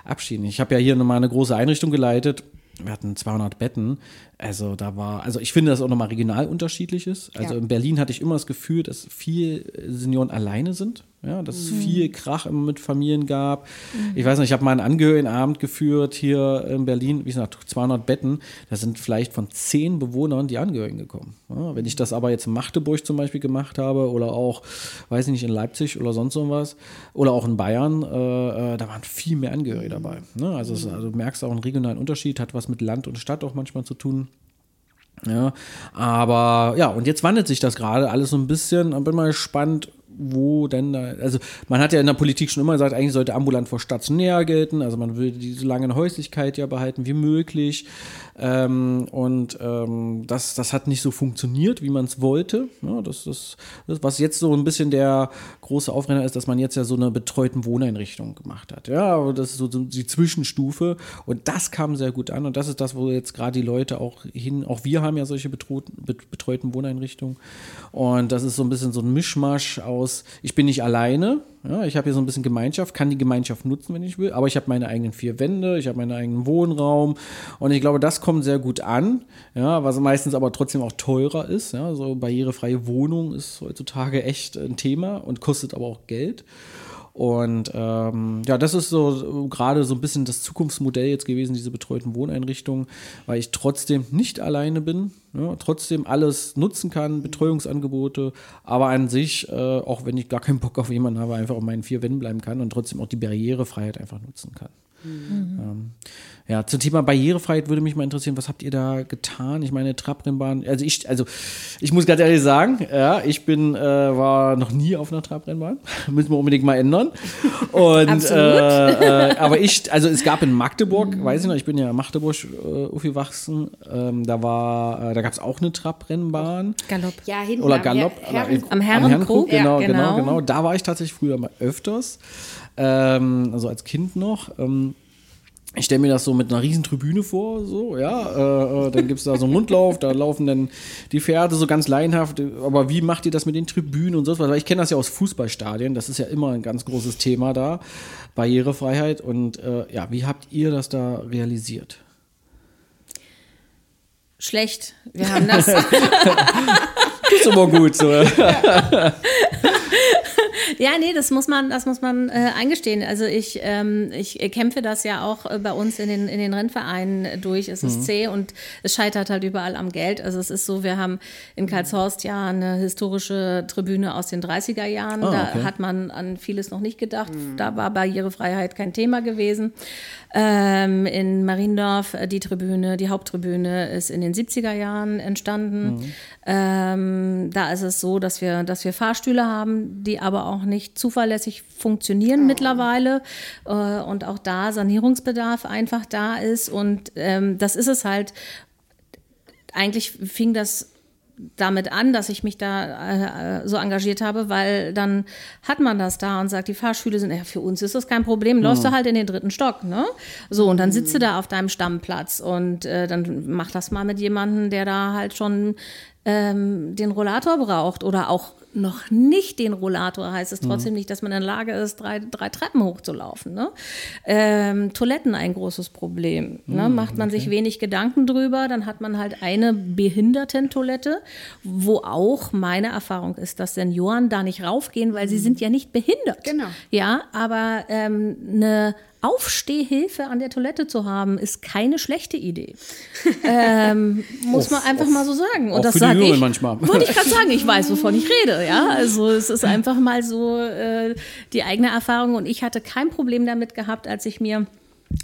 abschieden. Ich habe ja hier nochmal eine große Einrichtung geleitet wir hatten 200 Betten. Also da war, also ich finde, dass auch nochmal regional unterschiedlich ist. Also ja. in Berlin hatte ich immer das Gefühl, dass viele Senioren alleine sind. Ja, dass es mhm. viel Krach immer mit Familien gab. Mhm. Ich weiß nicht, ich habe mal einen Angehörigenabend geführt hier in Berlin, wie gesagt, 200 Betten. Da sind vielleicht von zehn Bewohnern die Angehörigen gekommen. Ja, wenn ich das aber jetzt in Magdeburg zum Beispiel gemacht habe oder auch, weiß ich nicht, in Leipzig oder sonst irgendwas oder auch in Bayern, äh, äh, da waren viel mehr Angehörige dabei. Ne? Also, es, also du merkst auch einen regionalen Unterschied, hat was mit Land und Stadt auch manchmal zu tun. Ja, aber ja, und jetzt wandelt sich das gerade alles so ein bisschen. Bin mal gespannt, wo denn da, also man hat ja in der Politik schon immer gesagt, eigentlich sollte ambulant vor stationär gelten, also man will die so lange Häuslichkeit ja behalten wie möglich. Ähm, und ähm, das, das hat nicht so funktioniert, wie man es wollte. Ja, das ist, das, was jetzt so ein bisschen der große Aufrenner ist, dass man jetzt ja so eine betreuten Wohneinrichtung gemacht hat. Ja, das ist so die Zwischenstufe. Und das kam sehr gut an. Und das ist das, wo jetzt gerade die Leute auch hin, auch wir haben ja solche betreuten, betreuten Wohneinrichtungen. Und das ist so ein bisschen so ein Mischmasch aus, ich bin nicht alleine, ja, ich habe hier so ein bisschen Gemeinschaft, kann die Gemeinschaft nutzen, wenn ich will, aber ich habe meine eigenen vier Wände, ich habe meinen eigenen Wohnraum und ich glaube, das kommt sehr gut an, ja, was meistens aber trotzdem auch teurer ist. Ja, so barrierefreie Wohnung ist heutzutage echt ein Thema und kostet aber auch Geld. Und ähm, ja, das ist so gerade so ein bisschen das Zukunftsmodell jetzt gewesen, diese betreuten Wohneinrichtungen, weil ich trotzdem nicht alleine bin, ja, trotzdem alles nutzen kann, Betreuungsangebote, aber an sich, äh, auch wenn ich gar keinen Bock auf jemanden habe, einfach auf meinen vier Wänden bleiben kann und trotzdem auch die Barrierefreiheit einfach nutzen kann. Mhm. Ähm, ja, zum Thema Barrierefreiheit würde mich mal interessieren, was habt ihr da getan? Ich meine, Trabrennbahn, also ich, also ich muss ganz ehrlich sagen, ja, ich bin, äh, war noch nie auf einer Trabrennbahn. (laughs) Müssen wir unbedingt mal ändern. Und, äh, äh, aber ich, also es gab in Magdeburg, mhm. weiß ich noch, ich bin ja in Magdeburg äh, aufgewachsen, ähm, da war, äh, da gab es auch eine Trabrennbahn. Galopp. Ja, hinten Oder Galopp. Am, Her Herren, am Herrenkrug. Herrenkrug genau, ja, genau, genau, genau. Da war ich tatsächlich früher mal öfters ähm, also als Kind noch. Ähm, ich stelle mir das so mit einer riesen Tribüne vor, so, ja. Äh, äh dann gibt es da so einen Mundlauf, da laufen dann die Pferde so ganz laienhaft. Aber wie macht ihr das mit den Tribünen und so was? Weil ich kenne das ja aus Fußballstadien, das ist ja immer ein ganz großes Thema da. Barrierefreiheit. Und äh, ja, wie habt ihr das da realisiert? Schlecht. Wir haben das. das (laughs) ist aber gut so. (laughs) Ja, nee, das muss man, das muss man äh, eingestehen. Also ich, ähm, ich kämpfe das ja auch äh, bei uns in den, in den Rennvereinen durch. Es ist mhm. zäh und es scheitert halt überall am Geld. Also es ist so, wir haben in Karlshorst ja eine historische Tribüne aus den 30er Jahren. Oh, da hat man an vieles noch nicht gedacht. Mhm. Da war Barrierefreiheit kein Thema gewesen. Ähm, in Mariendorf äh, die Tribüne, die Haupttribüne ist in den 70er Jahren entstanden. Mhm. Ähm, da ist es so, dass wir, dass wir Fahrstühle haben, die aber auch nicht zuverlässig funktionieren oh. mittlerweile äh, und auch da Sanierungsbedarf einfach da ist. Und ähm, das ist es halt. Eigentlich fing das damit an, dass ich mich da äh, so engagiert habe, weil dann hat man das da und sagt, die Fahrschüle sind, ja, für uns ist das kein Problem, läufst mhm. du halt in den dritten Stock, ne? So, und dann sitzt du mhm. da auf deinem Stammplatz und äh, dann mach das mal mit jemandem, der da halt schon ähm, den Rollator braucht oder auch noch nicht den Rollator, heißt es trotzdem mhm. nicht, dass man in der Lage ist, drei, drei Treppen hochzulaufen. Ne? Ähm, Toiletten ein großes Problem. Ne? Mhm, Macht man okay. sich wenig Gedanken drüber, dann hat man halt eine Behindertentoilette, wo auch meine Erfahrung ist, dass Senioren da nicht raufgehen, weil mhm. sie sind ja nicht behindert. Genau. Ja, aber ähm, eine Aufstehhilfe an der Toilette zu haben, ist keine schlechte Idee. ähm, (laughs) muss auf, man einfach auf, mal so sagen. Und das sage ich. Manchmal. Wollte ich (laughs) gerade sagen, ich weiß, wovon ich rede. Ja, also es ist (laughs) einfach mal so äh, die eigene Erfahrung. Und ich hatte kein Problem damit gehabt, als ich mir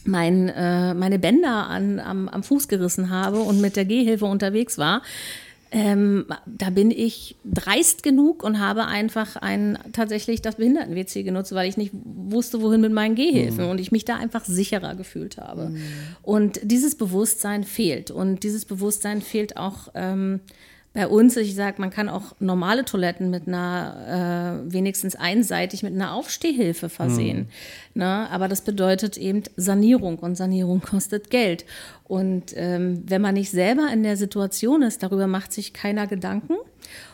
mein, äh, meine Bänder an, am, am Fuß gerissen habe und mit der Gehhilfe unterwegs war, ähm, da bin ich dreist genug und habe einfach ein, tatsächlich das Behinderten-WC genutzt, weil ich nicht wusste, wohin mit meinen Gehhilfen mhm. und ich mich da einfach sicherer gefühlt habe. Mhm. Und dieses Bewusstsein fehlt. Und dieses Bewusstsein fehlt auch ähm, bei uns, ich sage, man kann auch normale Toiletten mit einer, äh, wenigstens einseitig mit einer Aufstehhilfe versehen. Mhm. Ne? Aber das bedeutet eben Sanierung und Sanierung (laughs) kostet Geld. Und ähm, wenn man nicht selber in der Situation ist, darüber macht sich keiner Gedanken.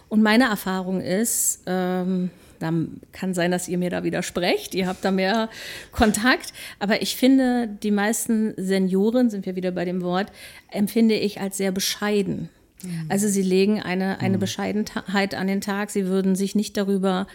Und meine Erfahrung ist, ähm, dann kann sein, dass ihr mir da widersprecht. Ihr habt da mehr Kontakt. Aber ich finde, die meisten Senioren, sind wir wieder bei dem Wort, empfinde ich als sehr bescheiden. Also sie legen eine, eine mhm. Bescheidenheit an den Tag. Sie würden sich nicht darüber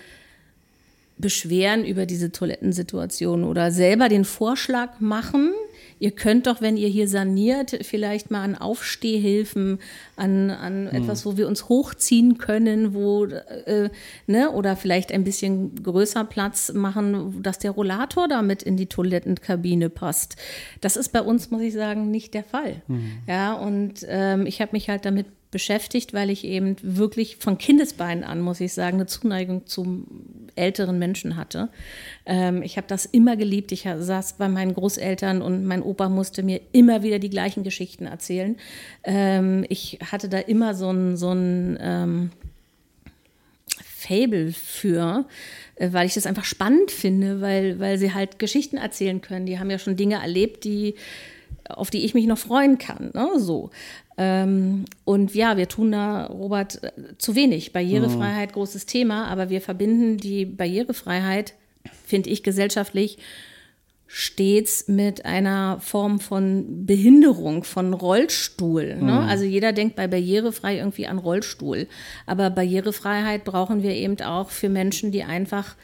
beschweren über diese Toilettensituation oder selber den Vorschlag machen, ihr könnt doch, wenn ihr hier saniert, vielleicht mal an Aufstehhilfen, an, an mhm. etwas, wo wir uns hochziehen können, wo, äh, ne, oder vielleicht ein bisschen größer Platz machen, dass der Rollator damit in die Toilettenkabine passt. Das ist bei uns, muss ich sagen, nicht der Fall. Mhm. Ja, und ähm, ich habe mich halt damit beschäftigt, weil ich eben wirklich von Kindesbeinen an, muss ich sagen, eine Zuneigung zum älteren Menschen hatte. Ähm, ich habe das immer geliebt. Ich saß bei meinen Großeltern und mein Opa musste mir immer wieder die gleichen Geschichten erzählen. Ähm, ich hatte da immer so ein, so ein ähm, Fable für, äh, weil ich das einfach spannend finde, weil, weil sie halt Geschichten erzählen können. Die haben ja schon Dinge erlebt, die auf die ich mich noch freuen kann. Ne? So. Ähm, und ja, wir tun da, Robert, äh, zu wenig. Barrierefreiheit, großes Thema, aber wir verbinden die Barrierefreiheit, finde ich, gesellschaftlich stets mit einer Form von Behinderung, von Rollstuhl. Ne? Mhm. Also jeder denkt bei barrierefrei irgendwie an Rollstuhl. Aber Barrierefreiheit brauchen wir eben auch für Menschen, die einfach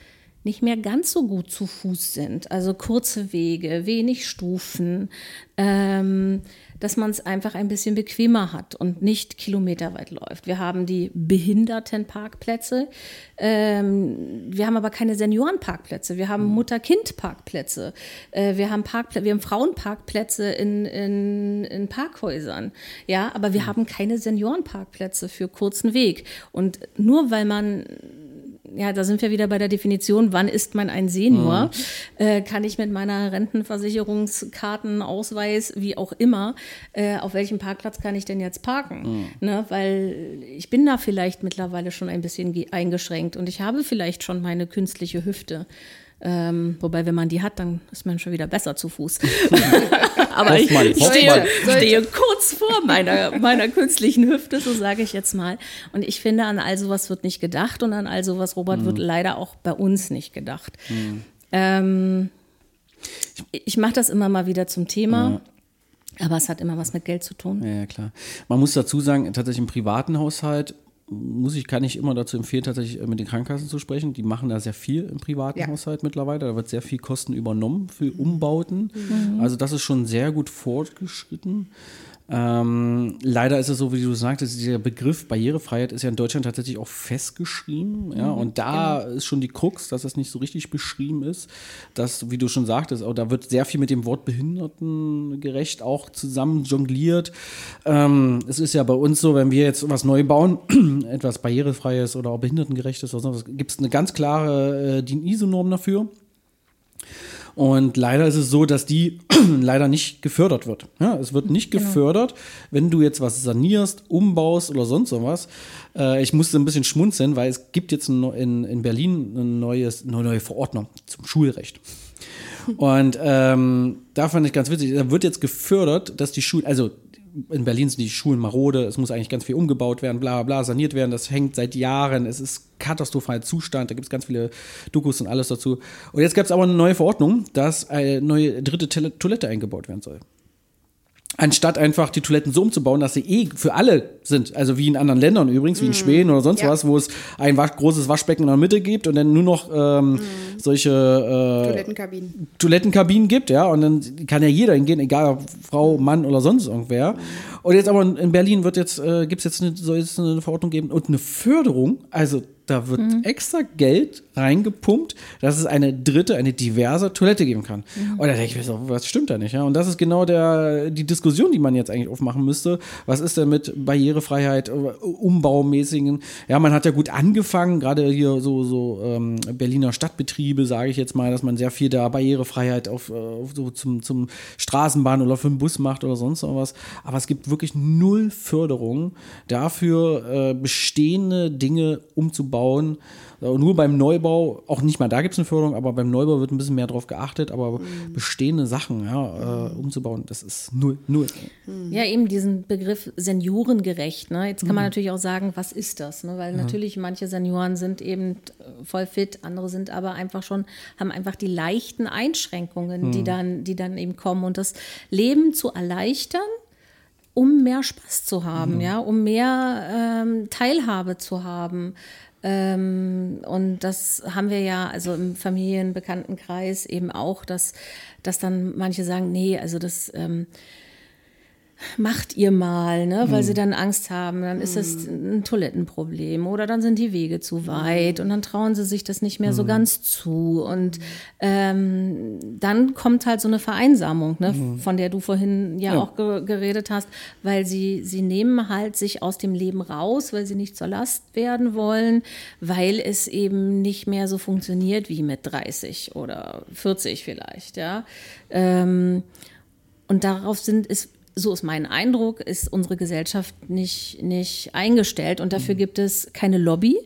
nicht mehr ganz so gut zu Fuß sind. Also kurze Wege, wenig Stufen, ähm, dass man es einfach ein bisschen bequemer hat und nicht kilometerweit läuft. Wir haben die Behindertenparkplätze. Ähm, wir haben aber keine Seniorenparkplätze. Wir haben mhm. Mutter-Kind-Parkplätze. Äh, wir, haben wir haben Frauenparkplätze in, in, in Parkhäusern. Ja, aber wir mhm. haben keine Seniorenparkplätze für kurzen Weg. Und nur weil man ja, da sind wir wieder bei der Definition, wann ist man ein Senior? Mhm. Äh, kann ich mit meiner Rentenversicherungskarten, Ausweis, wie auch immer, äh, auf welchem Parkplatz kann ich denn jetzt parken? Mhm. Ne, weil ich bin da vielleicht mittlerweile schon ein bisschen eingeschränkt und ich habe vielleicht schon meine künstliche Hüfte. Ähm, wobei, wenn man die hat, dann ist man schon wieder besser zu Fuß. (laughs) Aber ich stehe, stehe, kurz vor meiner, meiner künstlichen Hüfte, so sage ich jetzt mal. Und ich finde, an all sowas wird nicht gedacht und an all sowas, Robert, mhm. wird leider auch bei uns nicht gedacht. Mhm. Ähm, ich mache das immer mal wieder zum Thema. Mhm. Aber es hat immer was mit Geld zu tun. Ja, klar. Man muss dazu sagen, tatsächlich im privaten Haushalt muss ich, kann ich immer dazu empfehlen, tatsächlich äh, mit den Krankenkassen zu sprechen. Die machen da sehr viel im privaten ja. Haushalt mittlerweile. Da wird sehr viel Kosten übernommen für Umbauten. Mhm. Also das ist schon sehr gut fortgeschritten. Ähm, leider ist es so, wie du sagtest, dieser Begriff Barrierefreiheit ist ja in Deutschland tatsächlich auch festgeschrieben. Ja, mhm, und da genau. ist schon die Krux, dass das nicht so richtig beschrieben ist. Dass, wie du schon sagtest, auch da wird sehr viel mit dem Wort behindertengerecht auch zusammen jongliert. Ähm, es ist ja bei uns so, wenn wir jetzt was neu bauen, (clears throat) etwas barrierefreies oder auch behindertengerechtes, gibt es eine ganz klare äh, DIN-ISO-Norm dafür. Und leider ist es so, dass die (clears throat) leider nicht gefördert wird. Ja, es wird nicht genau. gefördert, wenn du jetzt was sanierst, umbaust oder sonst sowas. Äh, ich musste ein bisschen schmunzeln, weil es gibt jetzt in, in Berlin eine, neues, eine neue Verordnung zum Schulrecht. Und ähm, da fand ich ganz witzig, da wird jetzt gefördert, dass die Schulen, also in Berlin sind die Schulen marode, es muss eigentlich ganz viel umgebaut werden, bla bla, saniert werden, das hängt seit Jahren, es ist katastrophaler Zustand, da gibt es ganz viele Dokus und alles dazu. Und jetzt gab es aber eine neue Verordnung, dass eine neue dritte Toilette eingebaut werden soll. Anstatt einfach die Toiletten so umzubauen, dass sie eh für alle sind. Also wie in anderen Ländern übrigens, wie in mm. Schweden oder sonst ja. was, wo es ein großes Waschbecken in der Mitte gibt und dann nur noch ähm, mm. solche äh, Toilettenkabinen. Toilettenkabinen gibt, ja. Und dann kann ja jeder hingehen, egal ob Frau, Mann oder sonst irgendwer. Und jetzt aber in Berlin wird jetzt, äh, gibt es jetzt eine, soll es eine Verordnung geben und eine Förderung, also da wird mhm. extra Geld reingepumpt, dass es eine dritte, eine diverse Toilette geben kann. Mhm. Und da denke ich mir so, was stimmt da nicht? Ja? Und das ist genau der, die Diskussion, die man jetzt eigentlich aufmachen müsste. Was ist denn mit Barrierefreiheit, äh, Umbaumäßigen? Ja, man hat ja gut angefangen, gerade hier so, so ähm, Berliner Stadtbetriebe, sage ich jetzt mal, dass man sehr viel da Barrierefreiheit auf, äh, auf so zum, zum Straßenbahn oder für den Bus macht oder sonst was. Aber es gibt wirklich null Förderung dafür, äh, bestehende Dinge umzubauen bauen. Nur beim Neubau, auch nicht mal da gibt es eine Förderung, aber beim Neubau wird ein bisschen mehr drauf geachtet, aber mhm. bestehende Sachen ja, äh, umzubauen, das ist null, null. Mhm. Ja, eben diesen Begriff seniorengerecht. Ne? Jetzt kann mhm. man natürlich auch sagen, was ist das? Ne? Weil natürlich manche Senioren sind eben äh, voll fit, andere sind aber einfach schon, haben einfach die leichten Einschränkungen, die, mhm. dann, die dann eben kommen. Und das Leben zu erleichtern, um mehr Spaß zu haben, mhm. ja, um mehr ähm, Teilhabe zu haben, und das haben wir ja also im Familienbekanntenkreis eben auch, dass, dass dann manche sagen, nee, also das ähm, macht ihr mal, ne, weil mhm. sie dann Angst haben, dann ist es mhm. ein Toilettenproblem oder dann sind die Wege zu weit und dann trauen sie sich das nicht mehr so mhm. ganz zu und ähm, dann kommt halt so eine Vereinsamung, ne, von der du vorhin ja, ja. auch ge geredet hast, weil sie sie nehmen halt sich aus dem Leben raus, weil sie nicht zur Last werden wollen, weil es eben nicht mehr so funktioniert wie mit 30 oder 40 vielleicht, ja. Ähm, und darauf sind ist so ist mein Eindruck, ist unsere Gesellschaft nicht, nicht eingestellt und dafür mhm. gibt es keine Lobby.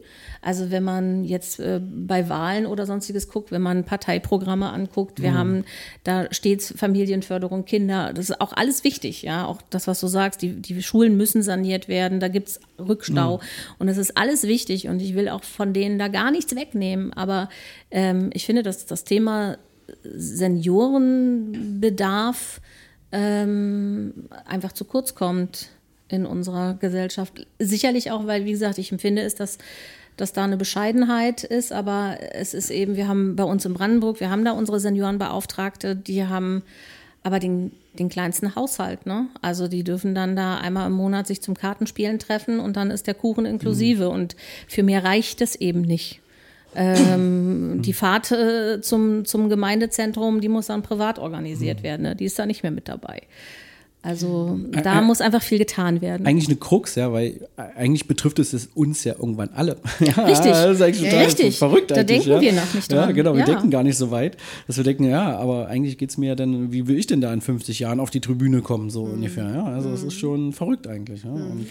Also wenn man jetzt äh, bei Wahlen oder sonstiges guckt, wenn man Parteiprogramme anguckt, wir mhm. haben da stets Familienförderung, Kinder, das ist auch alles wichtig, ja, auch das, was du sagst, die, die Schulen müssen saniert werden, da gibt es Rückstau mhm. und es ist alles wichtig und ich will auch von denen da gar nichts wegnehmen, aber ähm, ich finde, dass das Thema Seniorenbedarf ähm, einfach zu kurz kommt in unserer Gesellschaft. Sicherlich auch, weil, wie gesagt, ich empfinde es, dass, dass da eine Bescheidenheit ist, aber es ist eben, wir haben bei uns in Brandenburg, wir haben da unsere Seniorenbeauftragte, die haben aber den, den kleinsten Haushalt, ne? Also die dürfen dann da einmal im Monat sich zum Kartenspielen treffen und dann ist der Kuchen inklusive. Mhm. Und für mehr reicht es eben nicht. Ähm, die Fahrt äh, zum, zum Gemeindezentrum, die muss dann privat organisiert werden. Ne? Die ist da nicht mehr mit dabei. Also da äh, muss einfach viel getan werden. Eigentlich eine Krux, ja, weil eigentlich betrifft es uns ja irgendwann alle. ja, (laughs) richtig. Das ist eigentlich total ja, richtig. verrückt. Da denken ja. wir noch nicht dran. Ja, genau, wir ja. denken gar nicht so weit, dass wir denken, ja, aber eigentlich geht es mir ja dann, wie will ich denn da in 50 Jahren auf die Tribüne kommen, so mhm. ungefähr. Ja, also es mhm. ist schon verrückt eigentlich. Ja. Mhm.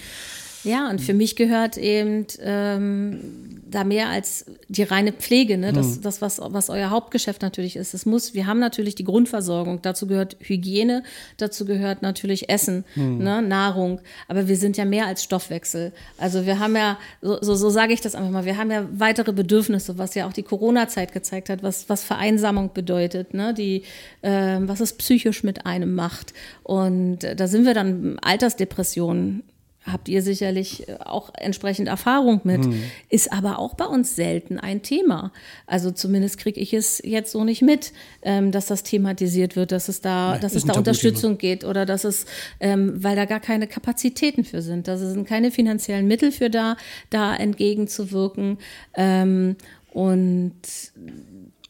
Ja, und für mich gehört eben ähm, da mehr als die reine Pflege, ne? das, mhm. das was, was euer Hauptgeschäft natürlich ist. Es muss, wir haben natürlich die Grundversorgung, dazu gehört Hygiene, dazu gehört natürlich Essen, mhm. ne? Nahrung, aber wir sind ja mehr als Stoffwechsel. Also wir haben ja, so, so, so sage ich das einfach mal, wir haben ja weitere Bedürfnisse, was ja auch die Corona-Zeit gezeigt hat, was, was Vereinsamung bedeutet, ne? die, äh, was es psychisch mit einem macht. Und äh, da sind wir dann Altersdepressionen habt ihr sicherlich äh, auch entsprechend Erfahrung mit, mhm. ist aber auch bei uns selten ein Thema. Also zumindest kriege ich es jetzt so nicht mit, ähm, dass das thematisiert wird, dass es da, Nein, dass es da Unterstützung geht oder dass es, ähm, weil da gar keine Kapazitäten für sind. Da sind keine finanziellen Mittel für da, da entgegenzuwirken. Ähm, und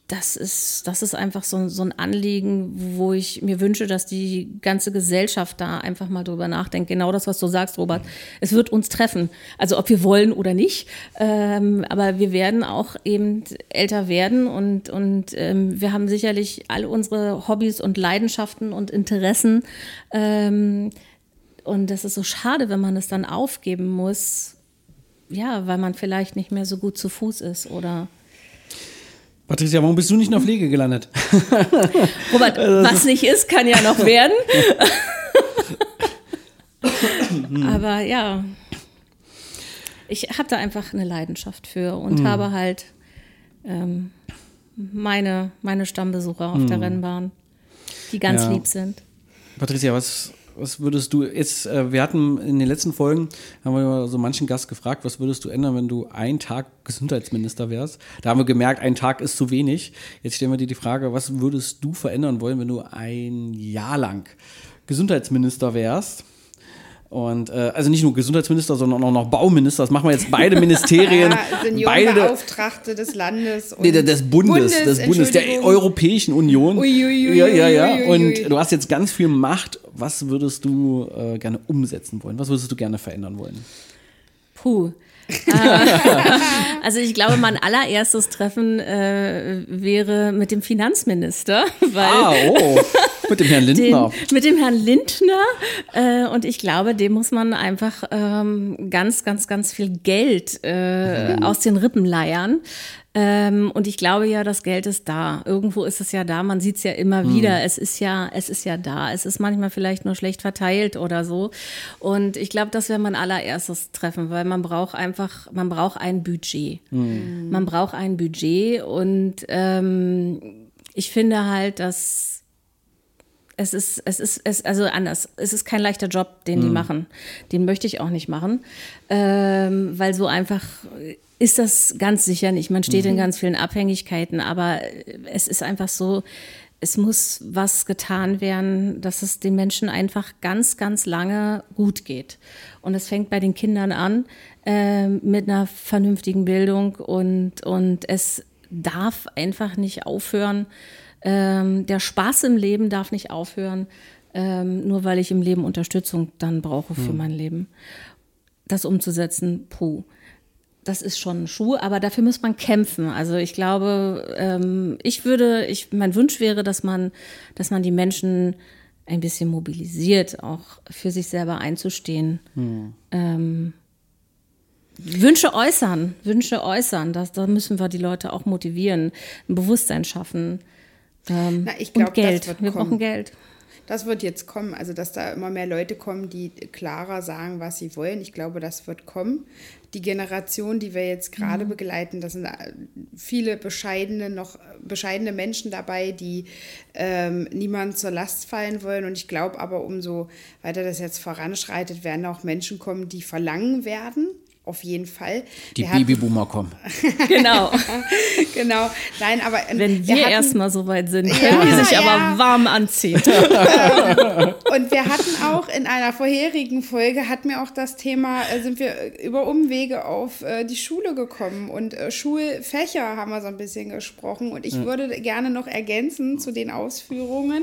das ist, das ist einfach so, so ein Anliegen, wo ich mir wünsche, dass die ganze Gesellschaft da einfach mal drüber nachdenkt. Genau das, was du sagst, Robert. Es wird uns treffen. Also ob wir wollen oder nicht. Ähm, aber wir werden auch eben älter werden und, und ähm, wir haben sicherlich alle unsere Hobbys und Leidenschaften und Interessen. Ähm, und das ist so schade, wenn man es dann aufgeben muss. Ja, weil man vielleicht nicht mehr so gut zu Fuß ist oder Patricia, warum bist du nicht in der Pflege gelandet? (laughs) Robert, was nicht ist, kann ja noch werden. (laughs) Aber ja, ich habe da einfach eine Leidenschaft für und mhm. habe halt ähm, meine, meine Stammbesucher auf mhm. der Rennbahn, die ganz ja. lieb sind. Patricia, was was würdest du jetzt, äh, wir hatten in den letzten Folgen, haben wir so manchen Gast gefragt, was würdest du ändern, wenn du einen Tag Gesundheitsminister wärst? Da haben wir gemerkt, ein Tag ist zu wenig. Jetzt stellen wir dir die Frage, was würdest du verändern wollen, wenn du ein Jahr lang Gesundheitsminister wärst? Und äh, also nicht nur Gesundheitsminister, sondern auch noch Bauminister. Das machen wir jetzt beide Ministerien. (laughs) Ja, beide des Landes. Und nee, des Bundes, Bundes, des Bundes, der Europäischen Union. Ui, ui, ui, ja, ja, ja. Und du hast jetzt ganz viel Macht. Was würdest du äh, gerne umsetzen wollen? Was würdest du gerne verändern wollen? Puh. (laughs) also ich glaube, mein allererstes Treffen äh, wäre mit dem Finanzminister. (laughs) Weil ah, oh, mit dem Herrn Lindner. Den, mit dem Herrn Lindner. Äh, und ich glaube, dem muss man einfach ähm, ganz, ganz, ganz viel Geld äh, mhm. aus den Rippen leiern. Ähm, und ich glaube ja, das Geld ist da. Irgendwo ist es ja da. Man sieht es ja immer mhm. wieder. Es ist ja, es ist ja da. Es ist manchmal vielleicht nur schlecht verteilt oder so. Und ich glaube, das wäre mein allererstes Treffen, weil man braucht einfach, man braucht ein Budget. Mhm. Man braucht ein Budget und ähm, ich finde halt, dass es ist, es ist, es, also anders. Es ist kein leichter Job, den die mhm. machen. Den möchte ich auch nicht machen, ähm, weil so einfach ist das ganz sicher nicht. Man steht mhm. in ganz vielen Abhängigkeiten, aber es ist einfach so, es muss was getan werden, dass es den Menschen einfach ganz, ganz lange gut geht. Und es fängt bei den Kindern an äh, mit einer vernünftigen Bildung und, und es darf einfach nicht aufhören, ähm, der Spaß im Leben darf nicht aufhören, ähm, nur weil ich im Leben Unterstützung dann brauche für hm. mein Leben. Das umzusetzen, puh. Das ist schon ein Schuh, aber dafür muss man kämpfen. Also ich glaube, ähm, ich würde, ich, mein Wunsch wäre, dass man, dass man die Menschen ein bisschen mobilisiert, auch für sich selber einzustehen. Hm. Ähm, Wünsche äußern, Wünsche äußern, das, da müssen wir die Leute auch motivieren, ein Bewusstsein schaffen. Ähm, Na, ich glaub, und Geld. Wir kommen. brauchen Geld. Das wird jetzt kommen, also dass da immer mehr Leute kommen, die klarer sagen, was sie wollen. Ich glaube, das wird kommen. Die Generation, die wir jetzt gerade mhm. begleiten, das sind äh, viele bescheidene, noch bescheidene Menschen dabei, die ähm, niemand zur Last fallen wollen. Und ich glaube aber, umso weiter das jetzt voranschreitet, werden auch Menschen kommen, die verlangen werden, auf jeden Fall. Die wir Babyboomer hatten, kommen. (laughs) genau. genau. Nein, aber wenn wir, wir erstmal so weit sind, können ja, die sich ja. aber warm anziehen. (laughs) (laughs) und wir hatten auch in einer vorherigen Folge hatten wir auch das Thema, äh, sind wir über Umwege auf äh, die Schule gekommen und äh, Schulfächer haben wir so ein bisschen gesprochen und ich mhm. würde gerne noch ergänzen zu den Ausführungen,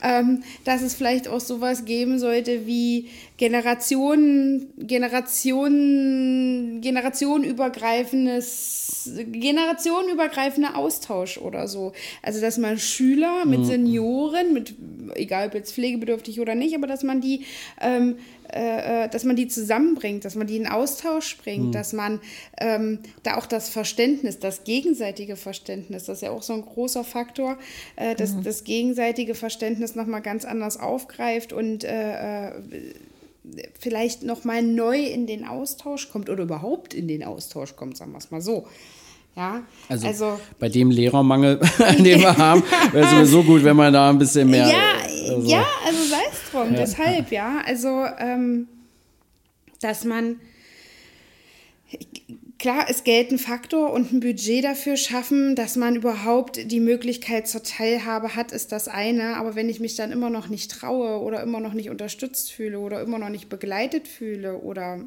ähm, dass es vielleicht auch sowas geben sollte wie Generationen, Generationen, generationenübergreifendes, generationenübergreifender Austausch oder so. Also, dass man Schüler mit mhm. Senioren, mit, egal ob jetzt pflegebedürftig oder nicht, aber dass man die, ähm, äh, äh, dass man die zusammenbringt, dass man die in Austausch bringt, mhm. dass man ähm, da auch das Verständnis, das gegenseitige Verständnis, das ist ja auch so ein großer Faktor, äh, dass mhm. das gegenseitige Verständnis nochmal ganz anders aufgreift und äh, äh vielleicht noch mal neu in den Austausch kommt oder überhaupt in den Austausch kommt, sagen wir es mal so. Ja, also, also, bei dem Lehrermangel, (laughs) den wir haben, wäre es sowieso gut, wenn man da ein bisschen mehr. Ja, also, ja, also sei es drum, ja. deshalb, ja. Also, ähm, dass man klar ist Geld ein Faktor und ein Budget dafür schaffen, dass man überhaupt die Möglichkeit zur Teilhabe hat, ist das eine. Aber wenn ich mich dann immer noch nicht traue oder immer noch nicht unterstützt fühle oder immer noch nicht begleitet fühle oder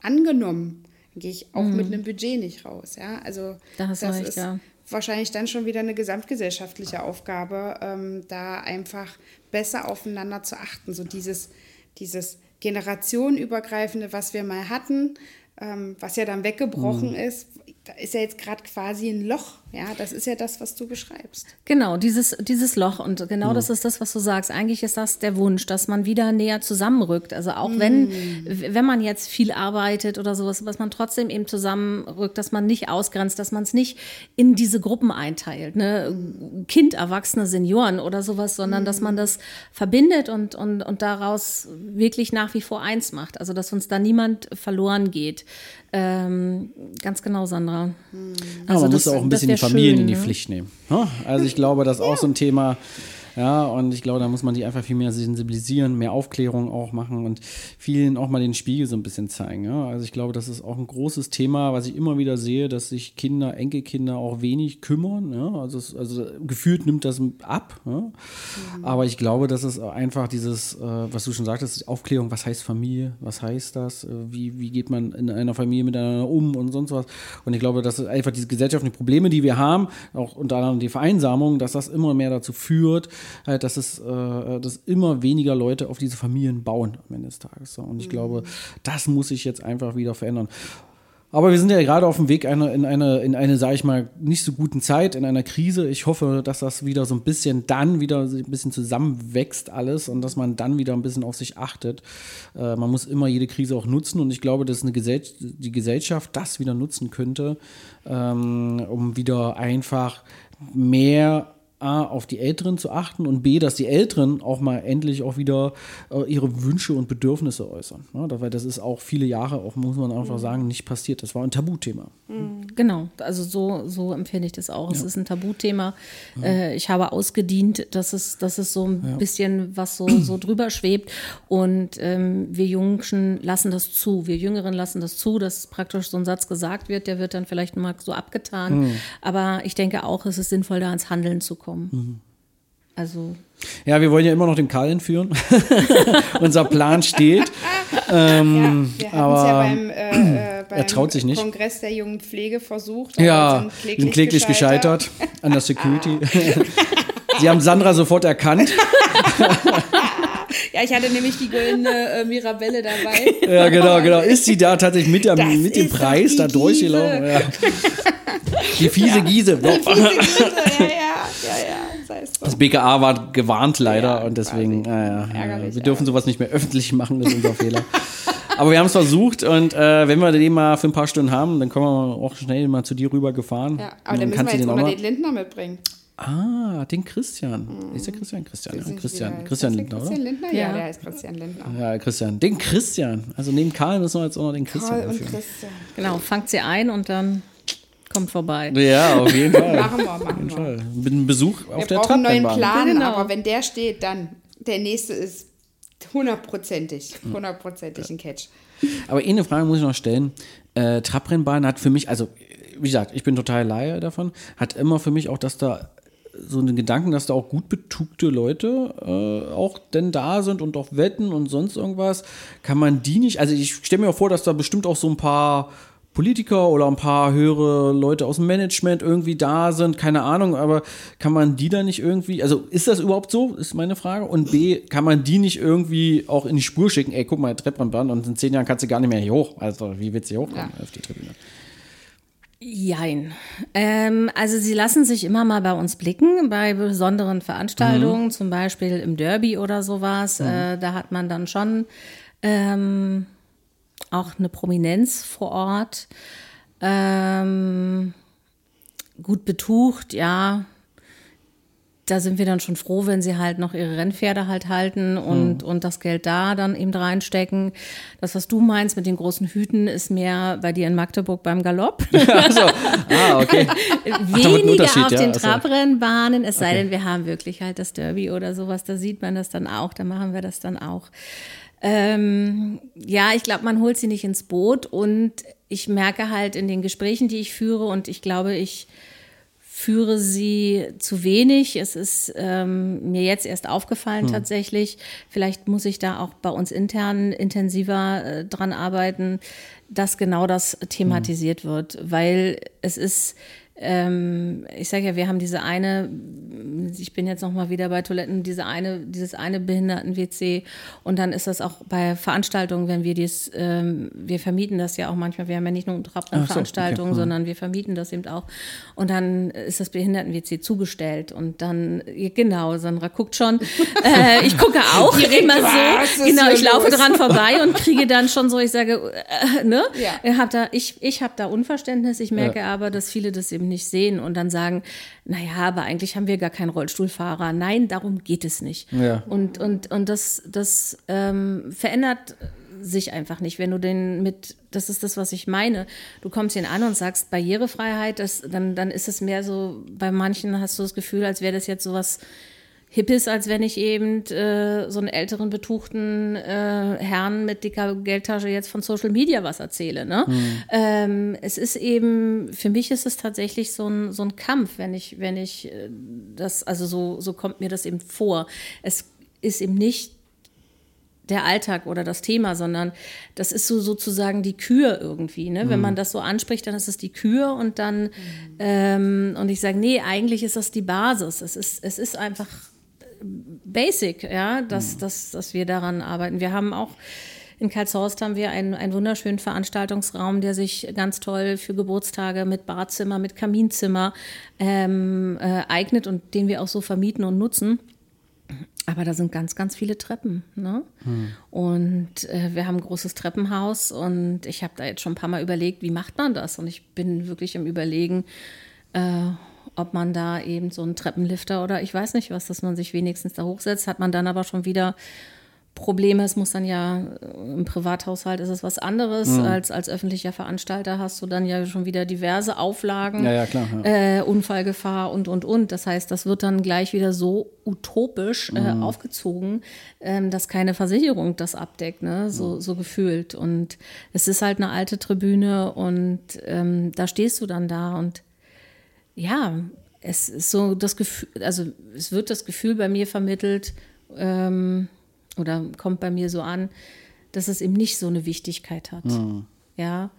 angenommen, dann gehe ich auch mhm. mit einem Budget nicht raus. Ja, also da das recht, ist ja. wahrscheinlich dann schon wieder eine gesamtgesellschaftliche Aufgabe, ähm, da einfach besser aufeinander zu achten. So dieses, dieses generationenübergreifende, was wir mal hatten, ähm, was ja dann weggebrochen mhm. ist, da ist ja jetzt gerade quasi ein Loch. Ja, das ist ja das, was du beschreibst. Genau, dieses, dieses Loch. Und genau mhm. das ist das, was du sagst. Eigentlich ist das der Wunsch, dass man wieder näher zusammenrückt. Also auch mhm. wenn, wenn man jetzt viel arbeitet oder sowas, dass man trotzdem eben zusammenrückt, dass man nicht ausgrenzt, dass man es nicht in diese Gruppen einteilt. Ne? Kind, Erwachsene, Senioren oder sowas, sondern dass man mhm. das verbindet und, und, und daraus wirklich nach wie vor eins macht. Also dass uns da niemand verloren geht. Ähm, ganz genau, Sandra. Also ja, man das, muss auch ein bisschen die Familien schön, in die ne? Pflicht nehmen. Also ich glaube, das ist auch so ein Thema. Ja, und ich glaube, da muss man die einfach viel mehr sensibilisieren, mehr Aufklärung auch machen und vielen auch mal den Spiegel so ein bisschen zeigen. Ja? Also ich glaube, das ist auch ein großes Thema, was ich immer wieder sehe, dass sich Kinder, Enkelkinder auch wenig kümmern. Ja? Also, es, also gefühlt nimmt das ab. Ja? Mhm. Aber ich glaube, dass es einfach dieses, äh, was du schon sagtest, Aufklärung, was heißt Familie, was heißt das, äh, wie, wie geht man in einer Familie miteinander um und sonst was. Und ich glaube, dass einfach diese gesellschaftlichen Probleme, die wir haben, auch unter anderem die Vereinsamung, dass das immer mehr dazu führt, dass es äh, dass immer weniger Leute auf diese Familien bauen am Ende des Tages. Und ich mhm. glaube, das muss sich jetzt einfach wieder verändern. Aber wir sind ja gerade auf dem Weg eine, in eine, in eine, sage ich mal, nicht so guten Zeit, in einer Krise. Ich hoffe, dass das wieder so ein bisschen dann wieder ein bisschen zusammenwächst alles und dass man dann wieder ein bisschen auf sich achtet. Äh, man muss immer jede Krise auch nutzen und ich glaube, dass eine Gesell die Gesellschaft das wieder nutzen könnte, ähm, um wieder einfach mehr A, auf die Älteren zu achten und B, dass die Älteren auch mal endlich auch wieder äh, ihre Wünsche und Bedürfnisse äußern. Ne? Weil das ist auch viele Jahre, auch muss man einfach mhm. sagen, nicht passiert. Das war ein Tabuthema. Mhm. Genau, also so, so empfinde ich das auch. Ja. Es ist ein Tabuthema. Ja. Äh, ich habe ausgedient, dass es, dass es so ein ja. bisschen was so, so (clears throat) drüber schwebt. Und ähm, wir Jungen lassen das zu. Wir Jüngeren lassen das zu, dass praktisch so ein Satz gesagt wird, der wird dann vielleicht mal so abgetan. Mhm. Aber ich denke auch, es ist sinnvoll, da ans Handeln zu kommen kommen. Mhm. Also. Ja, wir wollen ja immer noch den Karl entführen. (laughs) Unser Plan steht. Ähm, ja, wir aber ja beim, äh, äh, beim (clears throat) er traut sich nicht. Kongress der jungen Pflege versucht. Ja, kläglich, kläglich gescheitert. gescheitert an der Security. (laughs) Sie haben Sandra sofort erkannt. (laughs) Ja, ich hatte nämlich die goldene äh, Mirabelle dabei. (laughs) Ja, genau, genau. Ist sie da tatsächlich mit, der, mit dem Preis da durchgelaufen? Ja. Die fiese ja. Giese. Die fiese Giese, (laughs) ja, ja ja, Das BKA war gewarnt leider ja, und deswegen, äh, wir dürfen sowas nicht mehr öffentlich machen, das ist unser Fehler. Aber wir haben es versucht und äh, wenn wir den mal für ein paar Stunden haben, dann kommen wir auch schnell mal zu dir rüber gefahren. Ja, aber dann, dann müssen wir jetzt mal den Lindner mitbringen. Ah, den Christian. Mhm. Ist der Christian? Christian, ja. Christian, Christian Lindner, Christian oder? Lindner? Ja, ja, der heißt Christian Lindner. Ja, Christian. Den Christian. Also neben Karl müssen wir jetzt auch noch den Christian Karl und Christian. Genau, fangt sie ein und dann kommt vorbei. Ja, auf jeden (laughs) Fall. machen wir, machen wir. Fall. Mit einem Besuch auf wir der brauchen einen neuen Plan, genau. aber wenn der steht, dann der nächste ist hundertprozentig, hundertprozentig ein Catch. Aber eine Frage muss ich noch stellen. Äh, Trabrennbahn hat für mich, also wie gesagt, ich bin total Laie davon, hat immer für mich auch, dass da so einen Gedanken, dass da auch gut betugte Leute äh, auch denn da sind und auch wetten und sonst irgendwas. Kann man die nicht, also ich stelle mir auch vor, dass da bestimmt auch so ein paar Politiker oder ein paar höhere Leute aus dem Management irgendwie da sind, keine Ahnung, aber kann man die da nicht irgendwie, also ist das überhaupt so, ist meine Frage. Und B, kann man die nicht irgendwie auch in die Spur schicken, ey, guck mal, Treppenbahn und in zehn Jahren kannst du gar nicht mehr hier hoch. Also wie willst du hier hochkommen ja. auf die Tribüne? Jein. Ähm, also sie lassen sich immer mal bei uns blicken, bei besonderen Veranstaltungen, mhm. zum Beispiel im Derby oder sowas. Mhm. Äh, da hat man dann schon ähm, auch eine Prominenz vor Ort. Ähm, gut betucht, ja. Da sind wir dann schon froh, wenn sie halt noch ihre Rennpferde halt halten und, hm. und das Geld da dann eben reinstecken. Das, was du meinst mit den großen Hüten, ist mehr bei dir in Magdeburg beim Galopp. (laughs) also, ah, okay. (laughs) Weniger auf ja, den also. Trabrennbahnen, es sei denn, wir haben wirklich halt das Derby oder sowas, da sieht man das dann auch, da machen wir das dann auch. Ähm, ja, ich glaube, man holt sie nicht ins Boot und ich merke halt in den Gesprächen, die ich führe und ich glaube, ich führe sie zu wenig. Es ist ähm, mir jetzt erst aufgefallen hm. tatsächlich. Vielleicht muss ich da auch bei uns intern intensiver äh, dran arbeiten, dass genau das thematisiert hm. wird, weil es ist ähm, ich sage ja, wir haben diese eine, ich bin jetzt noch mal wieder bei Toiletten, diese eine, dieses eine Behinderten-WC und dann ist das auch bei Veranstaltungen, wenn wir dies, ähm, wir vermieten das ja auch manchmal, wir haben ja nicht nur Trabrennveranstaltungen, so, okay. sondern wir vermieten das eben auch. Und dann ist das Behinderten-WC zugestellt. Und dann, genau, Sandra guckt schon, (laughs) äh, ich gucke auch. Immer so, genau, ich laufe los? dran vorbei (laughs) und kriege dann schon so, ich sage, äh, ne, ja. hab da, ich, ich habe da Unverständnis, ich merke ja. aber, dass viele das eben eben nicht sehen und dann sagen, naja, aber eigentlich haben wir gar keinen Rollstuhlfahrer. Nein, darum geht es nicht. Ja. Und, und, und das, das ähm, verändert sich einfach nicht. Wenn du den mit, das ist das, was ich meine. Du kommst ihn an und sagst Barrierefreiheit, das, dann, dann ist es mehr so, bei manchen hast du das Gefühl, als wäre das jetzt sowas hip ist, als wenn ich eben äh, so einen älteren, betuchten äh, Herrn mit dicker Geldtasche jetzt von Social Media was erzähle. Ne? Mhm. Ähm, es ist eben, für mich ist es tatsächlich so ein, so ein Kampf, wenn ich, wenn ich äh, das, also so, so kommt mir das eben vor. Es ist eben nicht der Alltag oder das Thema, sondern das ist so sozusagen die Kür irgendwie. Ne? Mhm. Wenn man das so anspricht, dann ist es die Kür und dann, mhm. ähm, und ich sage, nee, eigentlich ist das die Basis. Es ist, es ist einfach basic, ja, dass, mhm. dass, dass wir daran arbeiten. Wir haben auch in Karlshorst haben wir einen, einen wunderschönen Veranstaltungsraum, der sich ganz toll für Geburtstage mit Badzimmer, mit Kaminzimmer ähm, äh, eignet und den wir auch so vermieten und nutzen. Aber da sind ganz, ganz viele Treppen. Ne? Hm. Und äh, wir haben ein großes Treppenhaus und ich habe da jetzt schon ein paar Mal überlegt, wie macht man das? Und ich bin wirklich im Überlegen, äh, ob man da eben so einen Treppenlifter oder ich weiß nicht was, dass man sich wenigstens da hochsetzt, hat man dann aber schon wieder Probleme. Es muss dann ja im Privathaushalt ist es was anderes mhm. als als öffentlicher Veranstalter hast du dann ja schon wieder diverse Auflagen, ja, ja, klar, ja. Äh, Unfallgefahr und und und. Das heißt, das wird dann gleich wieder so utopisch äh, mhm. aufgezogen, ähm, dass keine Versicherung das abdeckt, ne? so so gefühlt. Und es ist halt eine alte Tribüne und ähm, da stehst du dann da und ja, es ist so das Gefühl, also es wird das Gefühl bei mir vermittelt. Ähm, oder kommt bei mir so an, dass es eben nicht so eine Wichtigkeit hat. Mhm. Ja.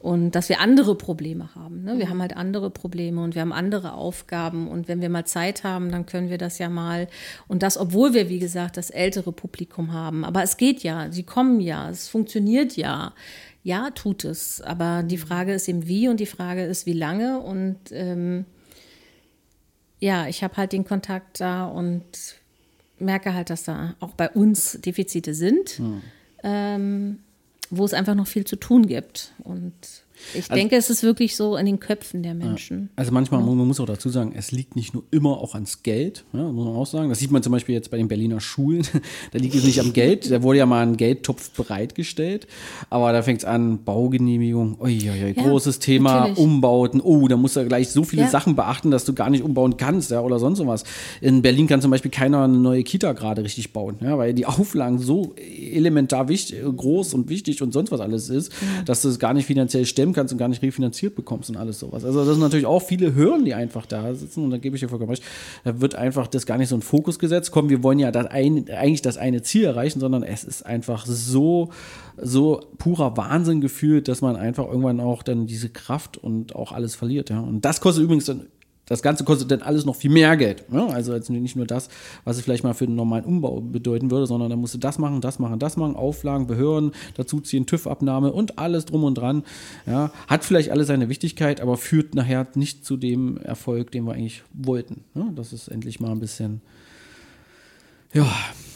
Und dass wir andere Probleme haben. Ne? Wir mhm. haben halt andere Probleme und wir haben andere Aufgaben. Und wenn wir mal Zeit haben, dann können wir das ja mal. Und das, obwohl wir, wie gesagt, das ältere Publikum haben. Aber es geht ja, sie kommen ja, es funktioniert ja. Ja, tut es. Aber die mhm. Frage ist eben wie und die Frage ist, wie lange. Und ähm, ja, ich habe halt den Kontakt da und merke halt, dass da auch bei uns Defizite sind, hm. ähm, wo es einfach noch viel zu tun gibt. Und ich also, denke, es ist wirklich so in den Köpfen der Menschen. Also manchmal, ja. man muss auch dazu sagen, es liegt nicht nur immer auch ans Geld, ja, muss man auch sagen. Das sieht man zum Beispiel jetzt bei den Berliner Schulen. (laughs) da liegt es nicht am Geld, da wurde ja mal ein Geldtopf bereitgestellt, aber da fängt es an, Baugenehmigung, uiuiui, ja, großes Thema, natürlich. Umbauten, oh, da musst du gleich so viele Sachen beachten, dass du gar nicht umbauen kannst, ja, oder sonst was. In Berlin kann zum Beispiel keiner eine neue Kita gerade richtig bauen, ja, weil die Auflagen so elementar wichtig, groß und wichtig und sonst was alles ist, dass du es gar nicht finanziell stemmen kannst und gar nicht refinanziert bekommst und alles sowas. Also das sind natürlich auch viele Hürden, die einfach da sitzen und da gebe ich dir vollkommen recht. Da wird einfach das gar nicht so ein Fokus gesetzt. Komm, wir wollen ja das ein, eigentlich das eine Ziel erreichen, sondern es ist einfach so, so purer Wahnsinn gefühlt, dass man einfach irgendwann auch dann diese Kraft und auch alles verliert. Ja. Und das kostet übrigens dann das Ganze kostet dann alles noch viel mehr Geld. Ne? Also jetzt nicht nur das, was es vielleicht mal für einen normalen Umbau bedeuten würde, sondern dann musst du das machen, das machen, das machen, Auflagen, Behörden, dazu ziehen, TÜV-Abnahme und alles drum und dran. Ja? Hat vielleicht alle seine Wichtigkeit, aber führt nachher nicht zu dem Erfolg, den wir eigentlich wollten. Ne? Das ist endlich mal ein bisschen, ja,